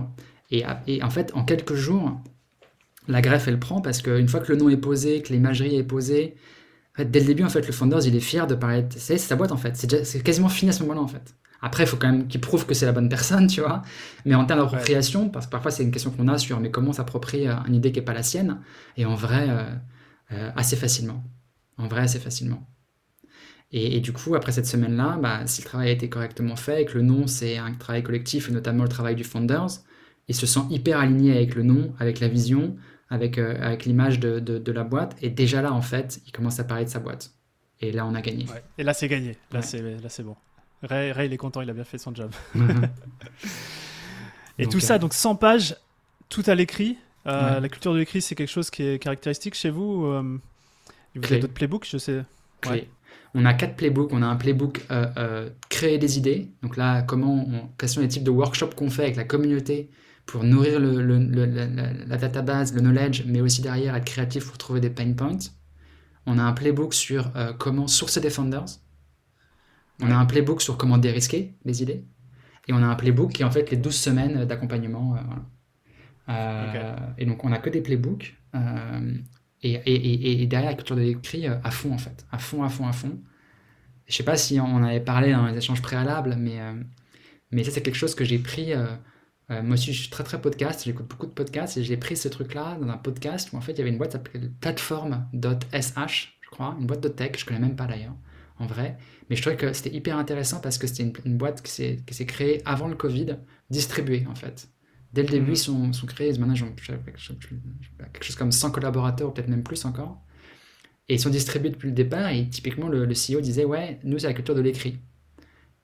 Et, et en fait, en quelques jours, la greffe, elle prend parce qu'une fois que le nom est posé, que l'imagerie est posée, dès le début, en fait, le Founders, il est fier de parler. C'est sa boîte, en fait. C'est quasiment fini à ce moment-là, en fait. Après, il faut quand même qu'il prouve que c'est la bonne personne, tu vois. Mais en termes d'appropriation, parce que parfois c'est une question qu'on a sur mais comment s'approprier une idée qui n'est pas la sienne, et en vrai, euh, euh, assez facilement. En vrai, assez facilement. Et, du coup, après cette semaine-là, bah, si le travail a été correctement fait et que le nom c'est un travail collectif, et notamment le travail du Founders, il se sent hyper aligné avec le nom, avec la vision, avec, euh, avec l'image de, de, la boîte. Et déjà là, en fait, il commence à parler de sa boîte. Et là, on a gagné. Et là, c'est gagné. Là, c'est bon. Ray, Ray, il est content, il a bien fait son job. et tout ça, euh, donc 100 pages, tout à l'écrit. Euh, la culture de l'écrit, c'est quelque chose qui est caractéristique chez vous Vous avez d'autres playbooks, je sais. On a quatre playbooks. On a un playbook créer des idées. Donc là, comment on, quels sont les types de workshops qu'on fait avec la communauté pour nourrir le, la, database, le knowledge, mais aussi derrière être créatif pour trouver des pain points. On a un playbook sur comment sourcer des founders. On a un playbook sur comment dérisquer les idées. Et on a un playbook qui est en fait les 12 semaines d'accompagnement. Euh, euh, et donc, on n'a que des playbooks. Euh, et, derrière la culture de l'écrit, à fond, en fait. À fond, à fond, à fond. Je sais pas si on avait parlé dans les échanges préalables, mais, mais ça, c'est quelque chose que j'ai pris. moi aussi, je suis très, très podcast. J'écoute beaucoup de podcasts. Et j'ai pris ce truc-là dans un podcast où, en fait, il y avait une boîte s'appelait platform.sh, je crois. Une boîte de tech. Je connais même pas d'ailleurs, en vrai. Mais je trouvais que c'était hyper intéressant parce que c'était une, boîte qui s'est créée avant le Covid, distribuée en fait. Dès le début, ils sont, sont créés, maintenant j'ai quelque chose comme 100 collaborateurs ou peut-être même plus encore. Et ils sont distribués depuis le départ et typiquement le, CEO disait ouais, nous c'est la culture de l'écrit.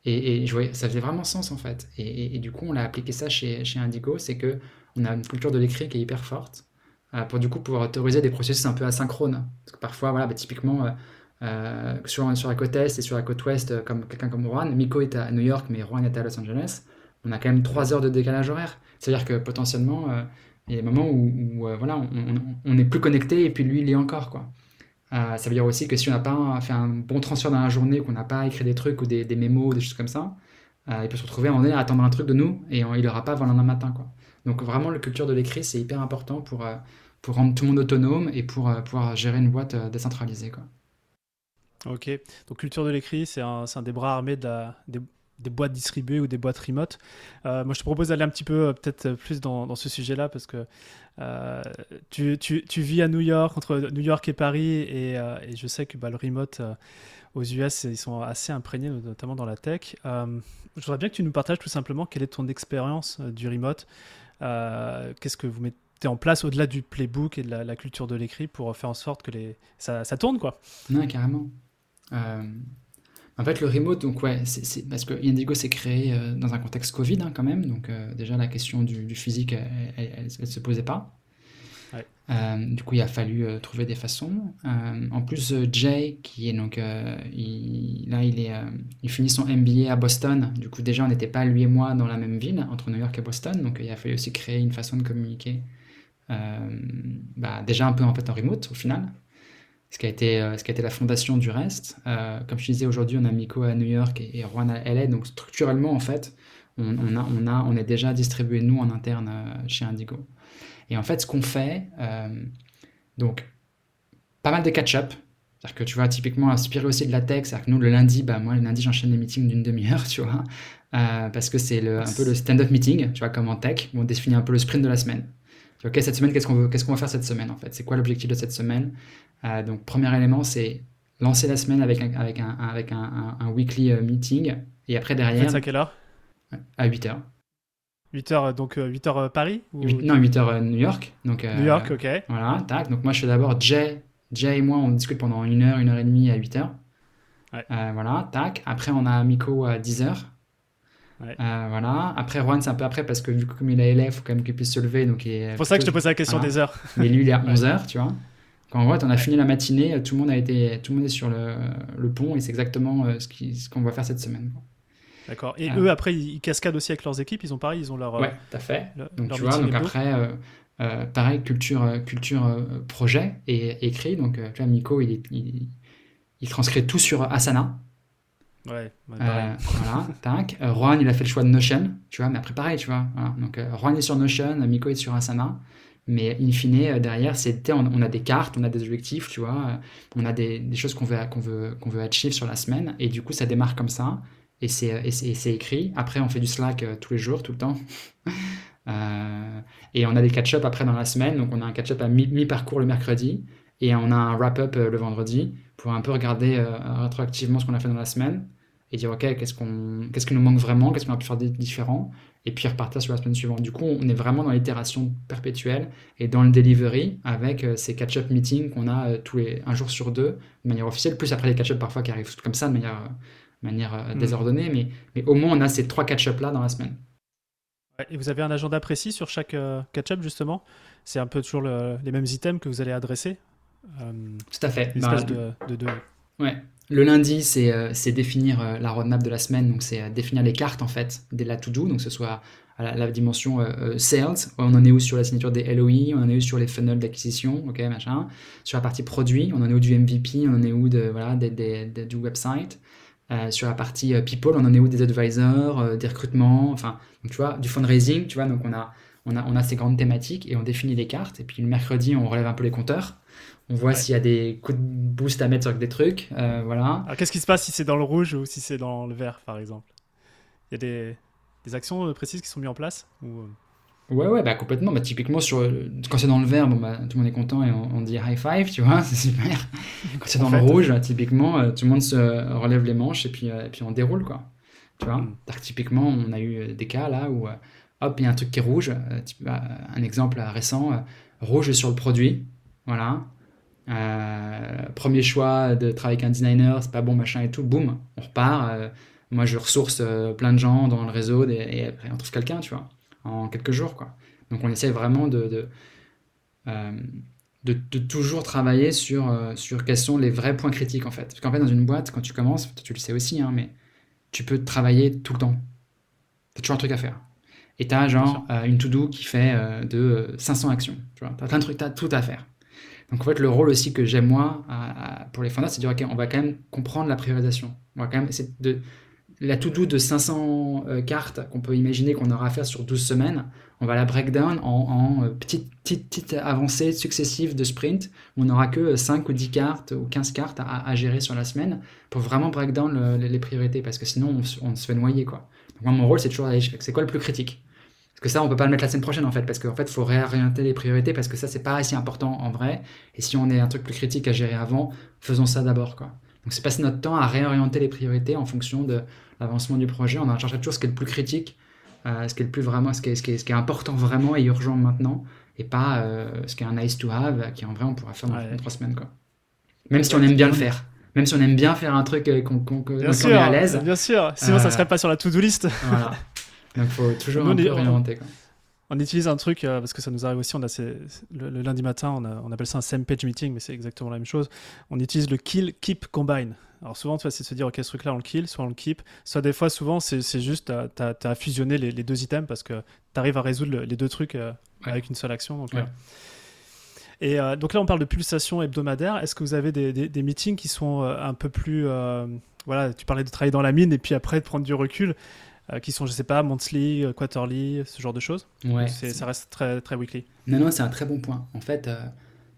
Et, je voyais, ça faisait vraiment sens en fait. Et, du coup, on a appliqué ça chez, chez Indigo, c'est que on a une culture de l'écrit qui est hyper forte euh, pour du coup pouvoir autoriser des processus un peu asynchrones. Parce que parfois, voilà, bah, typiquement, euh, euh, sur, sur la côte est et sur la côte ouest, comme quelqu'un comme Juan. Miko est à New York, mais Juan est à Los Angeles. On a quand même 3 heures de décalage horaire. C'est-à-dire que potentiellement, euh, il y a des moments où, voilà, on, est plus connecté et puis lui, il est encore. Quoi. ça veut dire aussi que si on n'a pas fait un bon transfert dans la journée, qu'on n'a pas écrit des trucs ou des, des mémos, des choses comme ça, il peut se retrouver donné à attendre un truc de nous et il n'aura pas avant le lendemain matin. Quoi. Donc vraiment, la culture de l'écrit, c'est hyper important pour, pour rendre tout le monde autonome et pour pouvoir gérer une boîte décentralisée. Quoi. Ok, donc culture de l'écrit, c'est un, des bras armés de des, des, boîtes distribuées ou des boîtes remote. Euh, moi, je te propose d'aller un petit peu, euh, peut-être plus dans, ce sujet-là, parce que euh, tu, vis à New York, entre New York et Paris, et, je sais que bah, le remote aux US, ils sont assez imprégnés, notamment dans la tech. je voudrais bien que tu nous partages tout simplement quelle est ton expérience du remote. Qu'est-ce que vous mettez en place au-delà du playbook et de la, culture de l'écrit pour faire en sorte que ça, ça tourne quoi. Non, carrément. Euh, en fait, le remote, donc ouais, c'est parce que Indigo s'est créé euh, dans un contexte Covid hein, quand même, donc euh, déjà la question du, physique, elle, ne se posait pas. du coup, il a fallu trouver des façons. en plus, Jay, qui est donc, il, là, il est, il finit son MBA à Boston. Du coup, déjà, on n'était pas lui et moi dans la même ville, entre New York et Boston, donc il a fallu aussi créer une façon de communiquer. Bah, déjà un peu en fait en remote au final, ce qui a été, euh, ce qui a été la fondation du reste. Euh, comme je disais, aujourd'hui, on a Miko à New York et, et Juan à LA. Donc, structurellement, en fait, on, a, on, a, on est déjà distribué, nous, en interne euh, chez Indigo. Et en fait, ce qu'on fait, donc, pas mal de catch-up. C'est-à-dire que tu vois, typiquement, inspiré aussi de la tech, c'est-à-dire que nous, le lundi, bah, moi, le lundi, j'enchaîne les meetings d'une demi-heure, tu vois, parce que c'est un peu le stand-up meeting, tu vois, comme en tech, on définit un peu le sprint de la semaine. Ok, cette semaine, qu'est-ce qu'on qu'est-ce qu'on va faire cette semaine, en fait? C'est quoi l'objectif de cette semaine? Euh, donc, premier élément, c'est lancer la semaine avec un, avec un, avec un, un weekly euh, meeting. Et après, derrière. Vous à quelle heure? À 8h. 8h, donc 8h Paris Non, 8h New York. Donc, New York, ok. Voilà, tac. Donc moi, je fais d'abord Jay. Jay et moi, on discute pendant une heure, une heure et demie à 8h. voilà, tac. Après, on a Miko à 10h. Voilà. Après, Juan, c'est un peu après parce que vu que comme il est élève, il faut quand même qu'il puisse se lever. Donc c'est pour ça que je te posais la question des heures. Mais lui, il est à 11h, tu vois. Quand en fait, on a fini la matinée, tout le monde, a été, tout le monde est sur le, le pont et c'est exactement euh, ce qu'on ce va faire cette semaine. D'accord. Et euh. eux, après, ils cascadent aussi avec leurs équipes. Ils ont pareil, ils ont leur. Ouais, tout à fait. donc, tu vois, donc après, euh, pareil, culture, culture projet et écrit. Donc, tu vois, Miko, il, il, il, transcrit tout sur Asana. Ouais, voilà, tac. Juan, il a fait le choix de Notion, tu vois, mais après, pareil, tu vois. Voilà. Donc, Juan est sur Notion, Miko est sur Asana. Mais in fine, euh, derrière, c'était, on, a des cartes, on a des objectifs, tu vois, euh, on a des, des choses qu'on veut, qu'on veut, qu'on veut achieve sur la semaine. Et du coup, ça démarre comme ça. Et c'est, et c'est, écrit. Après, on fait du Slack euh, tous les jours, tout le temps. et on a des catch-up après dans la semaine. Donc, on a un catch-up à mi-parcours le mercredi. Et on a un wrap-up le vendredi pour un peu regarder rétroactivement ce qu'on a fait dans la semaine et dire ok qu'est-ce qu'on qu'est-ce qui nous manque vraiment qu'est-ce qu'on a pu faire de différent et puis repartir sur la semaine suivante. Du coup on est vraiment dans l'itération perpétuelle et dans le delivery avec euh, ces catch-up meetings qu'on a euh, tous les un jour sur deux de manière officielle plus après les catch-up parfois qui arrivent comme ça de manière euh, manière mm. désordonnée mais mais au moins on a ces trois catch-up là dans la semaine. Et vous avez un agenda précis sur chaque catch-up justement? C'est un peu toujours les mêmes items que vous allez adresser? Tout à fait. bah, de, de, de... ouais le lundi, c'est euh, définir euh, la roadmap de la semaine, donc c'est euh, définir les cartes en fait de la to-do, donc ce soit la, dimension sales, on en est où sur la signature des LOI, on en est où sur les funnels d'acquisition, ok, machin. Sur la partie produit, on en est où du MVP, on en est où de, voilà, du website? sur la partie people, on en est où des advisors, des recrutements, enfin, tu vois, du fundraising, tu vois, donc on a, on, a, on a ces grandes thématiques et on définit les cartes, et puis le mercredi, on relève un peu les compteurs. On voit s'il y a des coups de boost à mettre sur des trucs. Euh, voilà. Alors, qu'est-ce qui se passe si c'est dans le rouge ou si c'est dans le vert, par exemple? Il y a des, des, actions euh, précises qui sont mises en place ou... Euh? Ouais, ouais, bah complètement. Bah, typiquement, sur, quand c'est dans le vert, bon, bah, tout le monde est content et on, dit high five, tu vois, c'est super. Quand c'est dans le rouge, typiquement, tout le monde se relève les manches et puis, et puis on déroule, quoi. Tu vois, mm. typiquement, on a eu des cas là où, hop, il y a un truc qui est rouge. Bah, un exemple récent, rouge sur le produit, voilà. Euh, premier choix de travailler avec un designer, c'est pas bon, machin et tout, boum, on repart. Euh, moi, je ressource euh, plein de gens dans le réseau et, après, on trouve quelqu'un, tu vois, en quelques jours, quoi. Donc, on essaie vraiment de, de, toujours travailler sur, sur quels sont les vrais points critiques, en fait. Parce qu'en fait, dans une boîte, quand tu commences, tu le sais aussi, hein, mais tu peux travailler tout le temps. Tu as toujours un truc à faire. Et tu as genre une to-do qui fait de 500 actions. Tu vois, as plein de trucs, tu as tout à faire. Donc en fait, le rôle aussi que j'aime moi pour les fondateurs, c'est de dire, OK, on va quand même comprendre la priorisation. On va quand même essayer de... La to-do de 500 euh, cartes qu'on peut imaginer qu'on aura à faire sur 12 semaines, on va la break down en, euh, petites, petites, avancées successives de sprint où on n'aura que 5 ou 10 cartes ou 15 cartes à, gérer sur la semaine pour vraiment break down les priorités parce que sinon on, se fait noyer. Quoi. Donc moi, mon rôle, c'est toujours d'aller c'est quoi le plus critique? Parce que ça, on peut pas le mettre la semaine prochaine en fait, parce qu'en fait, il faut réorienter les priorités, parce que ça, c'est pas si important en vrai. Et si on est un truc plus critique à gérer avant, faisons ça d'abord, quoi. Donc c'est passer notre temps à réorienter les priorités en fonction de l'avancement du projet. On en chercher toujours ce qui est le plus critique, euh, ce qui est le plus vraiment, ce qui est, ce qui est, ce qui est important vraiment et urgent maintenant, et pas euh, ce qui est un nice to have, qui en vrai on pourra faire dans, trois semaines, quoi. Même si on aime bien le faire même si on aime bien faire un truc euh, qu'on est à l'aise. Bien sûr, sinon ça serait pas sur la to-do list. Voilà. Donc il faut toujours un peu réinventer. On utilise un truc, euh, parce que ça nous arrive aussi, on a le, lundi matin, on, on, appelle ça un same page meeting, mais c'est exactement la même chose. On utilise le kill, keep, combine. Alors souvent, c'est de se dire, ok, ce truc-là, on le kill, soit on le keep. Soit des fois, souvent, c'est juste, tu as, fusionné les, deux items parce que tu arrives à résoudre les deux trucs euh, avec une seule action. Donc, Et euh, donc là, on parle de pulsation hebdomadaire. Est-ce que vous avez des, des, meetings qui sont un peu plus... voilà, tu parlais de travailler dans la mine et puis après de prendre du recul. Euh, qui sont, je sais pas, monthly, euh, quarterly, ce genre de choses. Ouais. Ça reste très, très weekly. Non, non, c'est un très bon point. En fait, euh,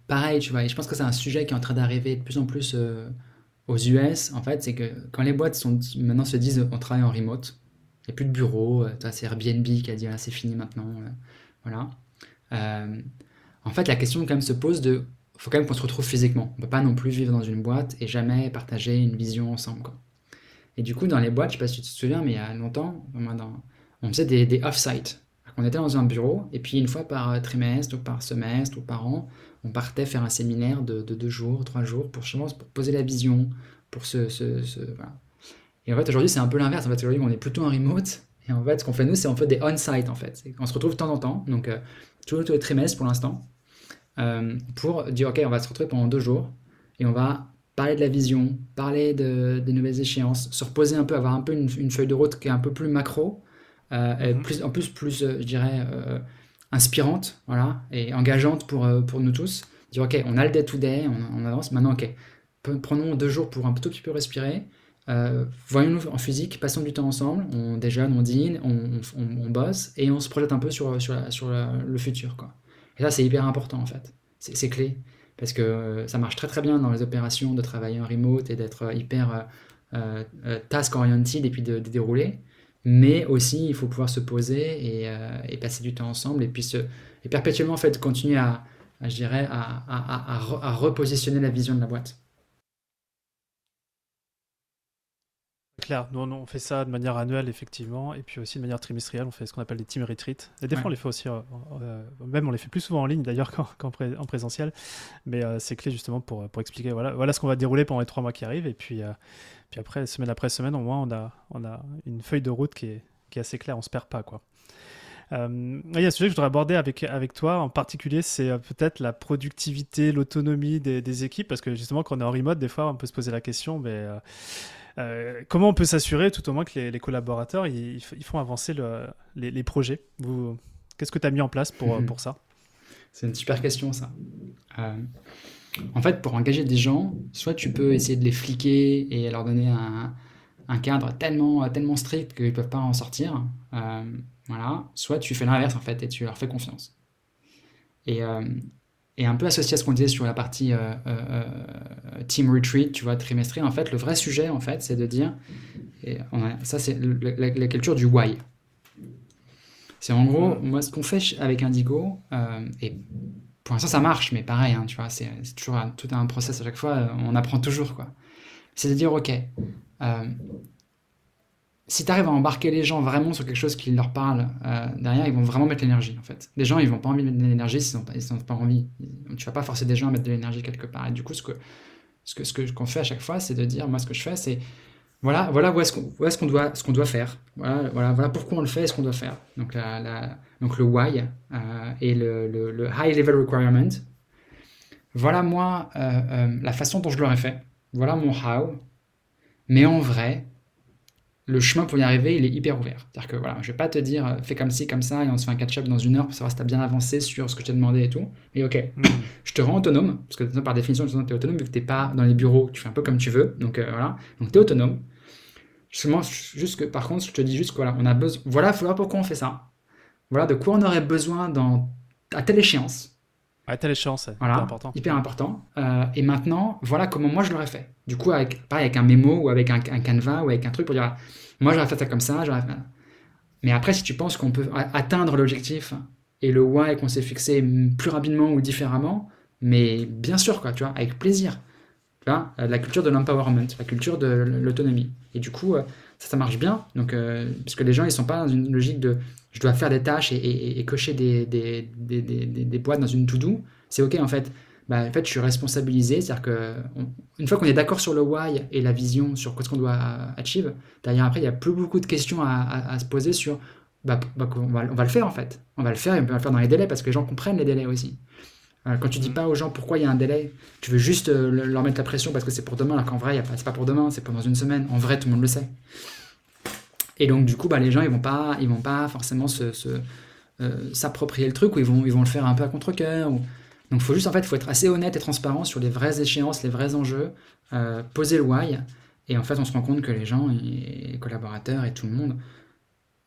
pareil, tu vois, et je pense que c'est un sujet qui est en train d'arriver de plus en plus aux US. En fait, c'est que quand les boîtes sont, maintenant se disent on travaille en remote, il n'y a plus de bureau, c'est Airbnb qui a dit ah, c'est fini maintenant. voilà. en fait, la question quand même se pose de faut quand même qu'on se retrouve physiquement. On peut pas non plus vivre dans une boîte et jamais partager une vision ensemble. Quoi. Et du coup, dans les boîtes, je sais pas si tu te souviens, mais il y a longtemps, on faisait des, off-site. On était dans un bureau, et puis une fois par trimestre, ou par semestre, ou par an, on partait faire un séminaire de, deux jours, trois jours, pour, pour poser la vision, pour ce... Et en fait, aujourd'hui, c'est un peu l'inverse. En fait, aujourd'hui, on est plutôt en remote, et en fait, ce qu'on fait, nous, c'est on fait des on-site, en fait. On se retrouve de temps en temps, donc euh, tous, les trimestres pour l'instant, euh, pour dire, OK, on va se retrouver pendant deux jours, et on va parler de la vision, parler de, des nouvelles échéances, se reposer un peu, avoir un peu une, une, feuille de route qui est un peu plus macro, euh, mhm. plus, en plus, plus, euh, je dirais, euh, inspirante, voilà, et engageante pour, pour nous tous. Dire, ok, on a le day-to-day, on, avance, maintenant, ok, prenons deux jours pour un tout petit peu respirer, voyons-nous en physique, passons du temps ensemble, on déjeune, on dîne, on, on, bosse, et on se projette un peu sur, sur, sur le futur, quoi. Et ça, c'est hyper important, en fait. C'est clé, parce que ça marche très très bien dans les opérations de travailler en remote et d'être hyper task-oriented et puis de dérouler mais aussi il faut pouvoir se poser et, euh, passer du temps ensemble et puis se, perpétuellement en continuer à, je dirais à, repositionner la vision de la boîte. Claire, nous on fait ça de manière annuelle effectivement, et puis aussi de manière trimestrielle, on fait ce qu'on appelle des team retreats. Et des fois on les fait aussi, euh, euh, même on les fait plus souvent en ligne d'ailleurs qu'en en présentiel, mais c'est clé justement pour, pour expliquer voilà, voilà ce qu'on va dérouler pendant les trois mois qui arrivent, et puis puis après, semaine après semaine, au moins, on a, on a une feuille de route qui est, qui est assez claire, on se perd pas. Quoi. Euh, il y a un sujet que je voudrais aborder avec, avec toi, en particulier, c'est euh, peut-être la productivité, l'autonomie des, des, équipes, parce que justement, quand on est en remote, des fois, on peut se poser la question, mais euh, comment on peut s'assurer tout au moins que les, collaborateurs, ils, ils, font avancer le, les, les, projets? Qu'est-ce que tu as mis en place pour, pour ça? C'est une super question, ça. En fait, pour engager des gens, soit tu peux essayer de les fliquer et leur donner un, cadre tellement, tellement strict qu'ils ne peuvent pas en sortir. Euh, voilà. Soit tu fais l'inverse, en fait, et tu leur fais confiance. Et, euh, un peu associé à ce qu'on disait sur la partie euh, team retreat, tu vois, trimestriel, en fait, le vrai sujet, en fait, c'est de dire, et ça c'est la, culture du why. C'est en gros, moi, ce qu'on fait avec Indigo, et pour l'instant, ça marche, mais pareil, hein, tu vois, c'est toujours un, tout un process à chaque fois, euh, on apprend toujours, quoi. C'est de dire, ok, euh, si tu arrives à embarquer les gens vraiment sur quelque chose qui leur parle, euh, derrière, ils vont vraiment mettre l'énergie, en fait. Les gens, ils vont pas envie de mettre de l'énergie s'ils n'ont pas, envie. Tu vas pas forcer des gens à mettre de l'énergie quelque part. Et du coup, ce que ce que ce que qu'on fait à chaque fois, c'est de dire, moi, ce que je fais, c'est voilà, voilà où est-ce qu'on est qu'on doit, ce doit faire. Voilà, voilà, voilà pourquoi on le fait et ce qu'on doit faire. Donc, la, donc le why euh, et le, le, high level requirement. Voilà moi euh, la façon dont je l'aurais fait. Voilà mon how. Mais en vrai, le chemin pour y arriver, il est hyper ouvert. C'est-à-dire que voilà, je vais pas te dire fais comme ci, comme ça, et on se fait un catch-up dans une heure pour savoir si tu as bien avancé sur ce que je t'ai demandé et tout. Mais ok, mm. je te rends autonome, parce que par définition, tu es autonome, vu que tu n'es pas dans les bureaux, tu fais un peu comme tu veux. Donc voilà, donc tu es autonome. Justement, juste que par contre, je te dis juste que voilà, on a besoin. Voilà, voilà pourquoi on fait ça. Voilà de quoi on aurait besoin dans, à telle échéance. À telle échéance, c'est hyper important. Hyper important. Euh, et maintenant, voilà comment moi je l'aurais fait. Du coup, avec, pareil, avec un mémo ou avec un, un, canevas ou avec un truc pour dire, moi j'aurais fait ça comme ça, j'aurais fait... Mais après, si tu penses qu'on peut atteindre l'objectif et le why qu'on s'est fixé plus rapidement ou différemment, mais bien sûr, quoi, tu vois, avec plaisir. Tu vois, la culture de l'empowerment, la culture de l'autonomie. Et du coup, euh, ça, marche bien. Donc, euh, puisque les gens, ils sont pas dans une logique de je dois faire des tâches et, cocher des, des, des, des, boîtes dans une to-do, c'est OK en fait. Bah, en fait, je suis responsabilisé, c'est-à-dire que une fois qu'on est d'accord sur le why et la vision sur ce qu'on doit achieve, derrière après, il n'y a plus beaucoup de questions à, se poser sur bah, bah on, va, on, va, le faire en fait. On va le faire et on va le faire dans les délais parce que les gens comprennent les délais aussi. Euh, quand tu dis mm. pas aux gens pourquoi il y a un délai, tu veux juste euh, leur mettre la pression parce que c'est pour demain, alors qu'en vrai, c'est pas pour demain, c'est pour dans une semaine. En vrai, tout le monde le sait. Et donc, du coup, bah, les gens, ils vont pas, ils vont pas forcément se, euh, s'approprier le truc ou ils vont, ils vont le faire un peu à contre-coeur. Ou... Donc, faut juste, en fait, faut être assez honnête et transparent sur les vraies échéances, les vrais enjeux, euh, poser le why. Et en fait, on se rend compte que les gens, les collaborateurs et tout le monde,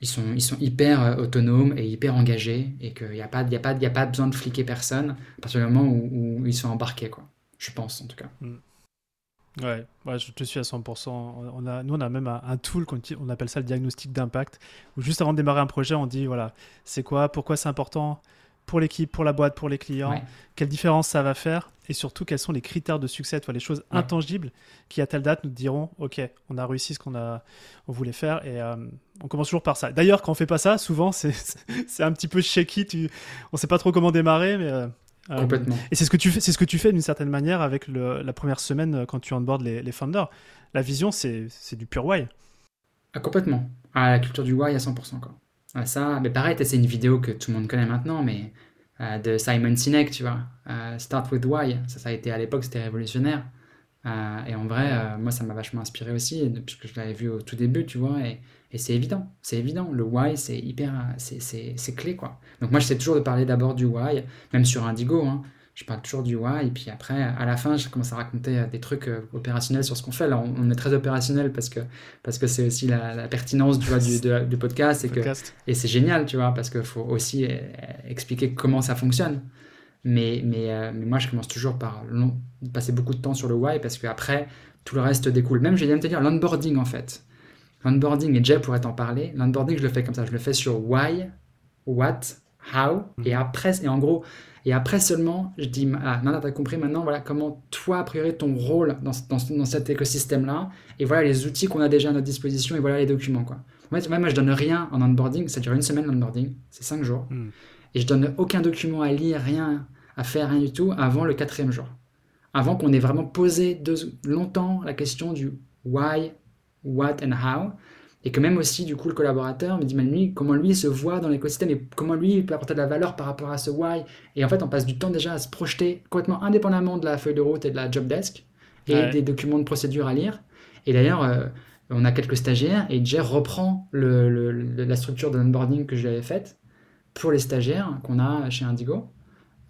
ils sont, hyper euh, autonomes et hyper engagés et qu'il n'y a, pas, besoin de fliquer personne à partir du moment où, ils sont embarqués, quoi. Je pense, en tout cas. Mm. Ouais, je te suis à 100%. On a, nous, on a même un, tool, on appelle ça le diagnostic d'impact, où juste avant de démarrer un projet, on dit, voilà, c'est quoi, pourquoi c'est important pour l'équipe, pour la boîte, pour les clients, quelle différence ça va faire et surtout quels sont les critères de succès, les choses intangibles qui à telle date nous diront ok, on a réussi ce qu'on a, on voulait faire et euh, on commence toujours par ça. D'ailleurs, quand on fait pas ça, souvent c'est un petit peu shaky, tu, on sait pas trop comment démarrer, mais euh, euh, Complètement. et c'est ce que tu fais, c'est ce que tu fais d'une certaine manière avec la première semaine quand tu onboardes les, les founders. La vision, c'est du pur why. Ah, complètement. Ah, la culture du why à 100%. Quoi. Ça, mais pareil, c'est une vidéo que tout le monde connaît maintenant, mais euh, de Simon Sinek, tu vois. Euh, Start with Why. Ça, ça a été à l'époque, c'était révolutionnaire. Euh, et en vrai, moi, ça m'a vachement inspiré aussi, puisque je l'avais vu au tout début, tu vois. Et, et c'est évident, c'est évident. Le why, c'est hyper, c'est clé, quoi. Donc moi, j'essaie toujours de parler d'abord du why, même sur Indigo. Hein je parle toujours du why, et puis après, à la fin, je commence à raconter euh, des trucs euh, opérationnels sur ce qu'on fait. Là, on, est très opérationnel parce que parce que c'est aussi la, pertinence du, du, du, podcast, et, que, et c'est génial, tu vois, parce qu'il faut aussi euh, expliquer comment ça fonctionne. Mais, mais, mais moi, je commence toujours par passer beaucoup de temps sur le why, parce qu'après, tout le reste découle. Même, je viens de te dire, l'onboarding, en fait. L'onboarding, et Jay pourrait t'en parler, l'onboarding, je le fais comme ça, je le fais sur why, what, how, et mhm. après, et en gros, et après seulement, je dis, ah, non, t'as compris maintenant, voilà comment toi, a priori, ton rôle dans, dans, cet écosystème-là, et voilà les outils qu'on a déjà à notre disposition, et voilà les documents, quoi. En fait, moi, je donne rien en onboarding, ça dure une semaine l'onboarding, c'est cinq jours. Hmm. Et je donne aucun document à lire, rien à faire, rien du tout, avant le quatrième jour. Avant qu'on ait vraiment posé longtemps la question du why, what and how, et que même aussi, du coup, le collaborateur me dit, mais lui, comment lui se voit dans l'écosystème et comment lui il peut apporter de la valeur par rapport à ce why. Et en fait, on passe du temps déjà à se projeter complètement indépendamment de la feuille de route et de la job desk et des documents de procédure à lire. Et d'ailleurs, euh, on a quelques stagiaires et Jer reprend le, la structure de l'onboarding que j'avais faite pour les stagiaires qu'on a chez Indigo,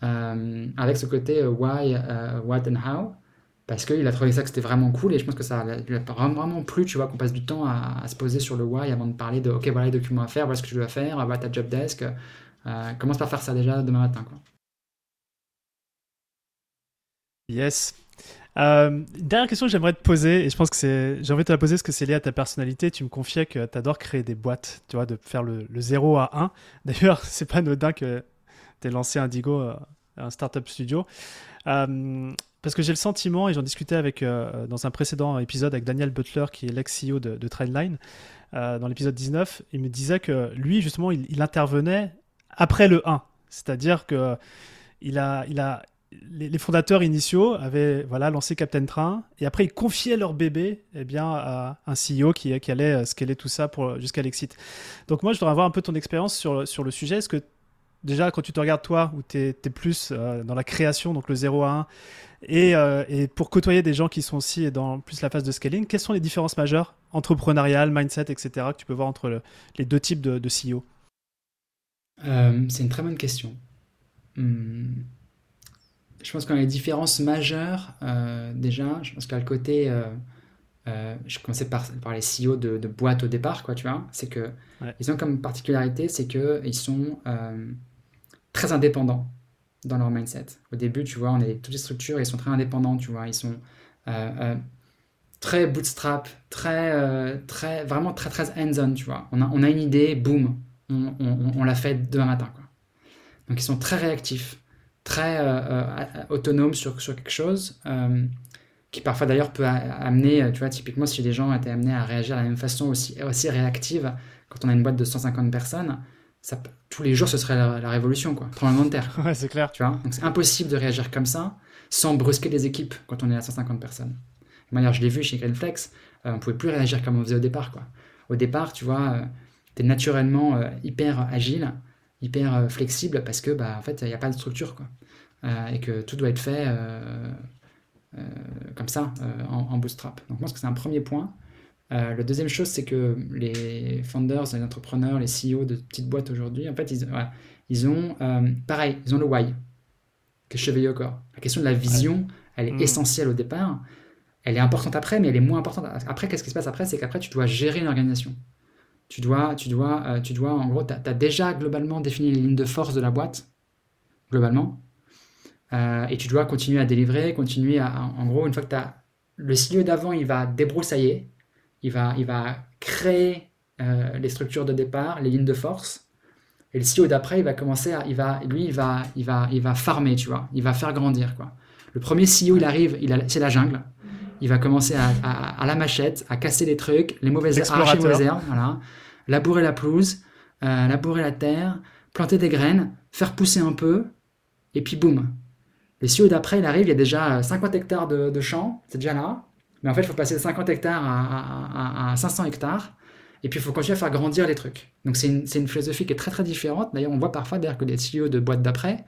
euh, avec ce côté euh, why, what and how parce qu'il a trouvé ça que c'était vraiment cool et je pense que ça lui a vraiment plu, tu vois, qu'on passe du temps à, se poser sur le why avant de parler de ok, voilà les documents à faire, voilà ce que tu dois faire, voilà ta job desk, euh, commence par faire ça déjà demain matin. Quoi. Yes. Euh, dernière question que j'aimerais te poser, et je pense que c'est, j'ai envie de te la poser parce que c'est lié à ta personnalité. Tu me confiais que tu adores créer des boîtes, tu vois, de faire le, 0 à 1. D'ailleurs, c'est pas anodin que tu aies lancé Indigo, euh, un startup studio. Euh, parce que j'ai le sentiment, et j'en discutais avec, euh, dans un précédent épisode avec Daniel Butler, qui est l'ex-CEO de, de Trendline, euh, dans l'épisode 19, il me disait que lui, justement, il, intervenait après le 1. C'est-à-dire que il a, il a, les, fondateurs initiaux avaient voilà, lancé Captain Train, et après, ils confiaient leur bébé eh bien, à un CEO qui, qui allait scaler tout ça jusqu'à l'exit. Donc moi, je voudrais avoir un peu ton expérience sur, sur le sujet. Est-ce que déjà, quand tu te regardes toi, où tu es, plus euh, dans la création, donc le 0 à 1, et, euh, et, pour côtoyer des gens qui sont aussi dans plus la phase de scaling, quelles sont les différences majeures, entrepreneuriales, mindset, etc., que tu peux voir entre les deux types de, de CEO euh, C'est une très bonne question. Hmm. Je pense qu'on a les différences majeures, déjà, je pense qu'il y a le côté... je commençais par, par les CEO de, de boîtes au départ, quoi, tu vois. C'est que ils ont comme particularité, c'est que ils sont très indépendants dans leur mindset. Au début, tu vois, on est toutes les structures, ils sont très indépendants, tu vois, ils sont euh, euh, très bootstrap, très, euh, très, vraiment très, très hands-on, tu vois. On a, une idée, boum, on la fait demain matin, quoi. Donc ils sont très réactifs, très autonomes sur, sur quelque chose, qui parfois d'ailleurs peut amener, tu vois, typiquement si les gens étaient amenés à réagir de la même façon aussi, aussi réactive, quand on a une boîte de 150 personnes, tous les jours, ce serait la, révolution, quoi. Tremblement de terre. ouais, c'est clair. Tu vois? Donc c'est impossible de réagir comme ça sans brusquer les équipes quand on est à 150 personnes. De manière, je l'ai vu chez Greenflex, euh, on pouvait plus réagir comme on faisait au départ, quoi. Au départ, tu vois, euh, tu es naturellement euh, hyper agile, hyper flexible parce que, bah, en fait, il n'y a pas de structure, quoi. et que tout doit être fait comme ça, en, en, bootstrap. Donc, je pense que c'est un premier point. Euh, la deuxième chose, c'est que les founders, les entrepreneurs, les CEO de petites boîtes aujourd'hui, en fait, ils, ils ont, euh, pareil, ils ont le why, que chevillé au corps. La question de la vision, elle est mm. essentielle au départ. Elle est importante après, mais elle est moins importante. Après, qu'est-ce qui se passe après? C'est qu'après, tu dois gérer une organisation. Tu dois, tu dois, euh, tu dois en gros, tu as, déjà globalement défini les lignes de force de la boîte, globalement. et tu dois continuer à délivrer, continuer à, en gros, une fois que tu as le CEO d'avant, il va débroussailler, il va, il va créer euh, les structures de départ, les lignes de force. Et le CEO d'après, il va commencer à, il va, lui, il va, il va, il va farmer, tu vois. Il va faire grandir, quoi. Le premier CEO, il arrive, il c'est la jungle. Il va commencer à, à, la machette, à casser les trucs, les mauvaises herbes, voilà. Labourer la pelouse, euh, labourer la terre, planter des graines, faire pousser un peu, et puis boum. Le CEO d'après, il arrive, il y a déjà 50 hectares de, de champs, c'est déjà là. Mais en fait, il faut passer de 50 hectares à, à 500 hectares. Et puis, il faut continuer à faire grandir les trucs. Donc, c'est une, une, philosophie qui est très, très différente. D'ailleurs, on voit parfois d'ailleurs que les CEO de boîtes d'après,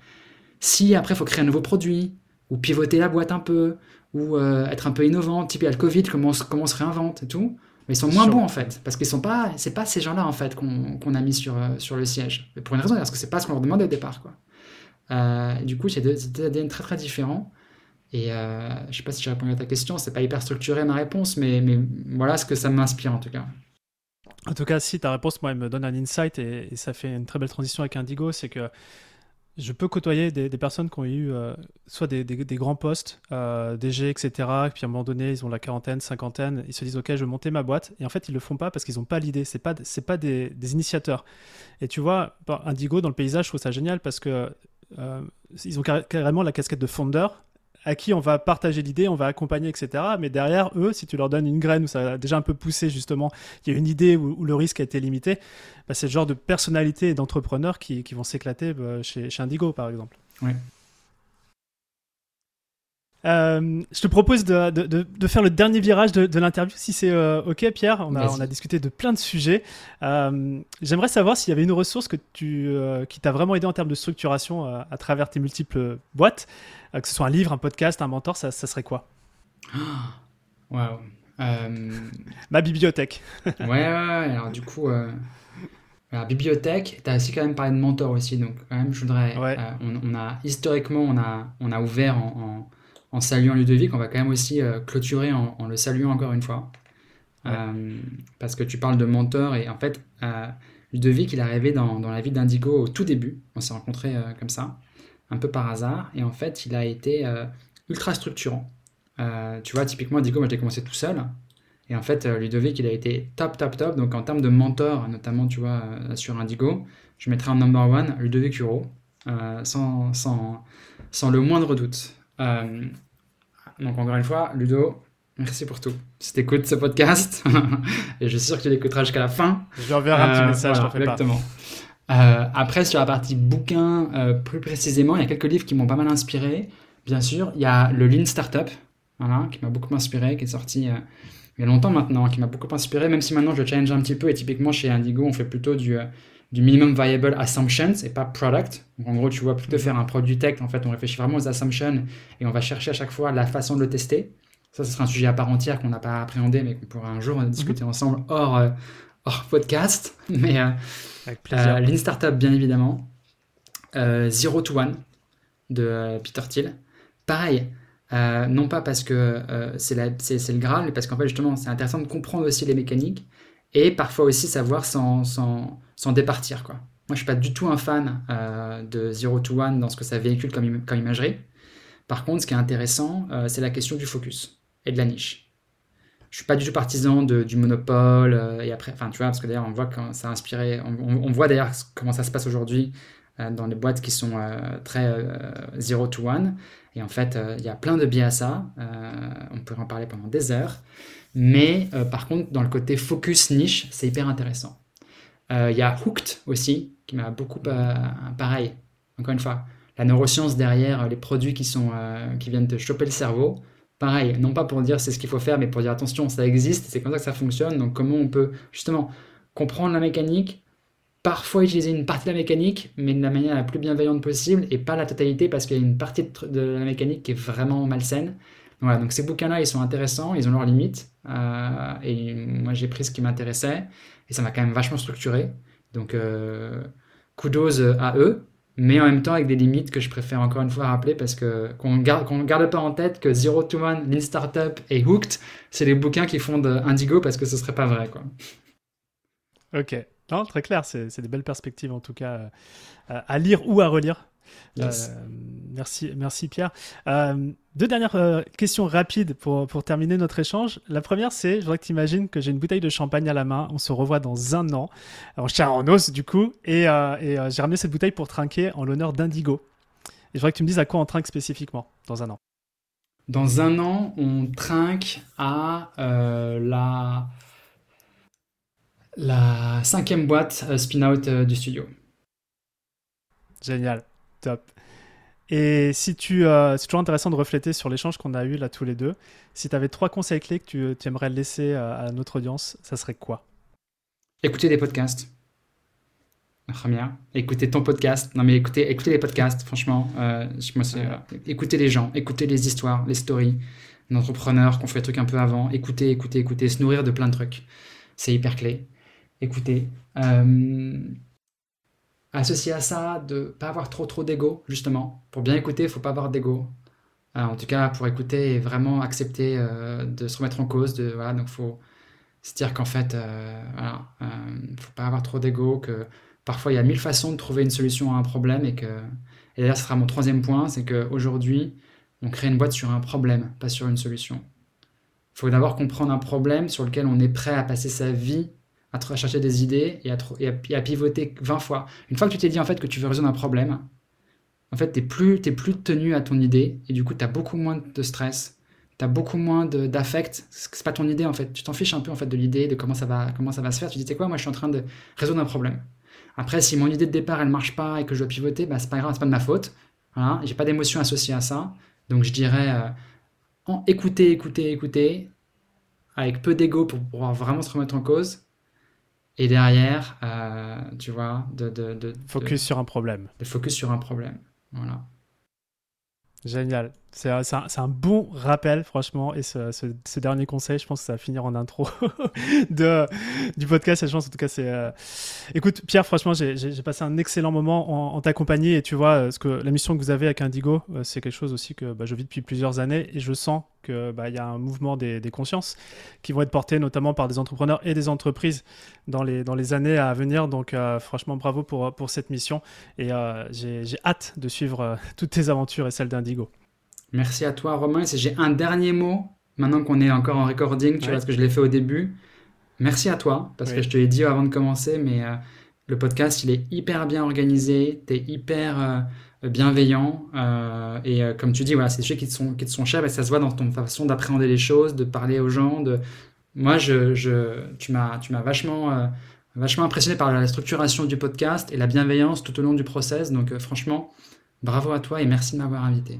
si après, il faut créer un nouveau produit, ou pivoter la boîte un peu, ou euh, être un peu innovant, type il y a le Covid, comment, comment on se réinvente et tout. Mais ils sont moins bons en fait, parce qu'ils sont pas, c'est pas ces gens-là en fait qu'on a mis sur, euh, sur le siège. Mais pour une raison, parce que c'est pas ce qu'on leur demandait au départ quoi. Euh, du coup, c'est des ADN très très différents. Et euh, je sais pas si j'ai répondu à ta question, c'est pas hyper structuré ma réponse, mais, voilà ce que ça m'inspire en tout cas. En tout cas, si ta réponse, moi, elle me donne un insight et, ça fait une très belle transition avec Indigo, c'est que je peux côtoyer des, personnes qui ont eu euh, soit des, grands postes, euh, DG, etc. Et puis à un moment donné, ils ont la quarantaine, cinquantaine, ils se disent ok, je vais monter ma boîte. Et en fait, ils le font pas parce qu'ils n'ont pas l'idée. C'est pas, pas des, initiateurs. Et tu vois, Indigo dans le paysage, je trouve ça génial parce que euh, ils ont carrément la casquette de founder à qui on va partager l'idée, on va accompagner, etc. Mais derrière eux, si tu leur donnes une graine où ça a déjà un peu poussé, justement, il y a une idée où, le risque a été limité, bah, c'est le genre de personnalité et d'entrepreneurs qui, vont s'éclater bah, chez, Indigo, par exemple. Euh, je te propose de, de, faire le dernier virage de, l'interview, si c'est euh, OK, Pierre. On a, on a, discuté de plein de sujets. Euh, j'aimerais savoir s'il y avait une ressource que tu, qui t'a vraiment aidé en termes de structuration à travers tes multiples boîtes, que ce soit un livre, un podcast, un mentor, ça, ça serait quoi? Waouh Ma bibliothèque. ouais, ouais, alors du coup, la bibliothèque, tu as aussi quand même parlé de mentor aussi, donc quand même, je voudrais. On, a, historiquement, on a, on a ouvert en en saluant Ludovic, on va quand même aussi euh, clôturer en, le saluant encore une fois. Euh, parce que tu parles de mentor et en fait, euh, Ludovic, il est arrivé dans, la vie d'Indigo au tout début. On s'est rencontrés comme ça, un peu par hasard. Et en fait, il a été ultra structurant. tu vois, typiquement, Indigo, moi, j'ai commencé tout seul. Et en fait, Ludovic, il a été top, top, top. Donc, en termes de mentor, notamment, tu vois, sur Indigo, je mettrais en number one Ludovic Huro, sans, sans, sans, le moindre doute. Donc encore une fois, Ludo, merci pour tout. Si tu écoutes ce podcast, et je suis sûr que tu l'écouteras jusqu'à la fin. Je lui enverrai un petit euh, message, voilà, exactement. Euh, après, sur la partie bouquin, euh, plus précisément, il y a quelques livres qui m'ont pas mal inspiré. Bien sûr, il y a le Lean Startup, voilà, qui m'a beaucoup inspiré, qui est sorti il y a longtemps maintenant, qui m'a beaucoup inspiré, même si maintenant je le challenge un petit peu. Et typiquement, chez Indigo, on fait plutôt du, du minimum viable assumptions et pas product. Donc en gros, tu vois, plutôt faire un produit tech, en fait, on réfléchit vraiment aux assumptions et on va chercher à chaque fois la façon de le tester. Ça, ce sera un sujet à part entière qu'on n'a pas appréhendé, mais qu'on pourra un jour discuter mhm. ensemble hors, euh, hors podcast. Mais euh, euh Lean Startup, bien évidemment. Euh, Zero to One de Peter Thiel. Pareil, non pas parce que c'est le Graal, mais parce qu'en fait, justement, c'est intéressant de comprendre aussi les mécaniques et parfois aussi savoir sans, sans, sans départir. Quoi. Moi, je suis pas du tout un fan euh, de Zero to One dans ce que ça véhicule comme, comme imagerie. Par contre, ce qui est intéressant, euh, c'est la question du focus et de la niche. Je suis pas du tout partisan du monopole euh, et après, enfin, tu vois, parce que d'ailleurs, on voit que ça a inspiré, on, voit comment ça se passe aujourd'hui dans les boîtes qui sont très Zero to One. Et en fait, il y a plein de biais à ça. on pourrait en parler pendant des heures. Mais par contre, dans le côté focus niche, c'est hyper intéressant. Euh, il y a Hooked aussi, qui m'a beaucoup euh, pareil. Encore une fois, la neuroscience derrière euh, les produits qui, sont, qui viennent te choper le cerveau. Pareil, non pas pour dire c'est ce qu'il faut faire, mais pour dire attention, ça existe, c'est comme ça que ça fonctionne. Donc comment on peut justement comprendre la mécanique, parfois utiliser une partie de la mécanique, mais de la manière la plus bienveillante possible, et pas la totalité, parce qu'il y a une partie de la mécanique qui est vraiment malsaine. Voilà, donc ces bouquins-là, ils sont intéressants, ils ont leurs limites, et moi j'ai pris ce qui m'intéressait. Et ça m'a quand même vachement structuré. Donc, euh, kudos à eux, mais en même temps avec des limites que je préfère encore une fois rappeler parce que qu'on garde, qu'on garde pas en tête que Zero to One, Lean Startup et Hooked, c'est les bouquins qui fondent Indigo parce que ce serait pas vrai. Quoi. Ok. Non, très clair, c'est, des belles perspectives en tout cas euh, à lire ou à relire. Merci, merci Pierre. deux dernières questions rapides pour, pour terminer notre échange. La première, c'est, je voudrais que tu imagines que j'ai une bouteille de champagne à la main. On se revoit dans un an. Alors, je tiens en os du coup, et, et j'ai ramené cette bouteille pour trinquer en l'honneur d'Indigo. Et je voudrais que tu me dises à quoi on trinque spécifiquement dans un an. Dans un an, on trinque à la la cinquième boîte euh, spin-out euh, du studio. Génial, top. Et si tu, euh, c'est toujours intéressant de refléter sur l'échange qu'on a eu là tous les deux. Si tu avais trois conseils clés que tu, tu aimerais laisser à notre audience, ça serait quoi? Écouter des podcasts. La première. Écouter ton podcast. Non mais écoutez, écoutez les podcasts, franchement. Euh, moi, écouter les gens, écouter les histoires, les stories d'entrepreneurs qui ont fait des trucs un peu avant. Écouter, écouter, écouter, se nourrir de plein de trucs. C'est hyper clé écouter. Euh, associé à ça, de pas avoir trop trop d'ego, justement. Pour bien écouter, il faut pas avoir d'ego. Euh, en tout cas, pour écouter et vraiment accepter euh, de se remettre en cause, de, voilà, donc faut se dire qu'en fait, voilà, faut pas avoir trop d'ego, que parfois il y a mille façons de trouver une solution à un problème et que, et d'ailleurs, ce sera mon troisième point, c'est qu'aujourd'hui, on crée une boîte sur un problème, pas sur une solution. Il faut d'abord comprendre un problème sur lequel on est prêt à passer sa vie à, chercher des idées et à, pivoter 20 fois. Une fois que tu t'es dit en fait que tu veux résoudre un problème, en fait, tu n'es plus, plus tenu à ton idée et du coup, tu as beaucoup moins de stress, tu as beaucoup moins d'affect. C'est pas ton idée en fait. Tu t'en fiches un peu en fait de l'idée, de comment ça, va, comment ça va se faire. Tu te dis, quoi, moi je suis en train de résoudre un problème. Après, si mon idée de départ elle marche pas et que je dois pivoter, bah, c'est pas grave, c'est pas de ma faute. Voilà, j'ai pas d'émotion associée à ça. Donc je dirais, euh, en écouter, écouter, écouter, avec peu d'ego pour pouvoir vraiment se remettre en cause et derrière, euh, tu vois, de, de, de focus sur un problème. De focus sur un problème. Voilà. Génial. C'est un, bon rappel, franchement. Et ce, dernier conseil, je pense que ça va finir en intro du podcast. Je pense, en tout cas, c'est. Euh, écoute, Pierre, franchement, j'ai passé un excellent moment en, ta compagnie. Et tu vois, euh, ce que, la mission que vous avez avec Indigo, euh, c'est quelque chose aussi que bah, je vis depuis plusieurs années. Et je sens qu'il bah, y a un mouvement des, consciences qui vont être portées notamment par des entrepreneurs et des entreprises dans les, années à venir. Donc, franchement, bravo pour cette mission. Et j'ai hâte de suivre toutes tes aventures et celles d'Indigo. Merci à toi, Romain. J'ai un dernier mot, maintenant qu'on est encore en recording, tu vois, parce que je l'ai fait au début. Merci à toi, parce que je te l'ai dit avant de commencer, mais euh, le podcast, il est hyper bien organisé, tu es hyper euh, bienveillant, euh, et comme tu dis, voilà, c'est des choses qui te, sont, qui te sont chers, et ça se voit dans ton façon d'appréhender les choses, de parler aux gens. De... Moi, je, je tu m'as vachement, vachement impressionné par la structuration du podcast et la bienveillance tout au long du process, donc franchement, bravo à toi et merci de m'avoir invité.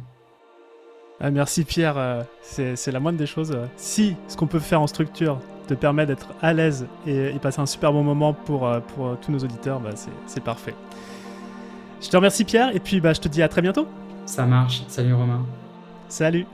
Ah, merci Pierre, euh, c'est la moindre des choses. Si ce qu'on peut faire en structure te permet d'être à l'aise et, passer un super bon moment pour, euh, pour euh, tous nos auditeurs, bah, c'est parfait. Je te remercie Pierre et puis bah, je te dis à très bientôt. Ça marche, salut Romain. Salut.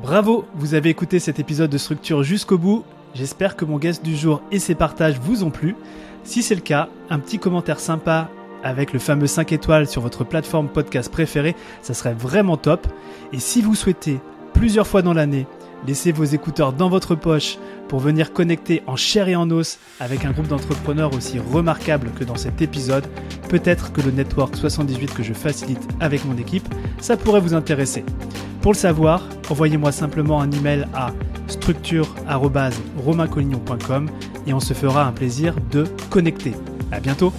Bravo, vous avez écouté cet épisode de Structure jusqu'au bout. J'espère que mon guest du jour et ses partages vous ont plu. Si c'est le cas, un petit commentaire sympa avec le fameux 5 étoiles sur votre plateforme podcast préférée, ça serait vraiment top. Et si vous souhaitez, plusieurs fois dans l'année, laisser vos écouteurs dans votre poche pour venir connecter en chair et en os avec un groupe d'entrepreneurs aussi remarquable que dans cet épisode, peut-être que le Network 78 que je facilite avec mon équipe, ça pourrait vous intéresser. Pour le savoir, envoyez-moi simplement un email à structure.romaincollignon.com et on se fera un plaisir de connecter. À bientôt!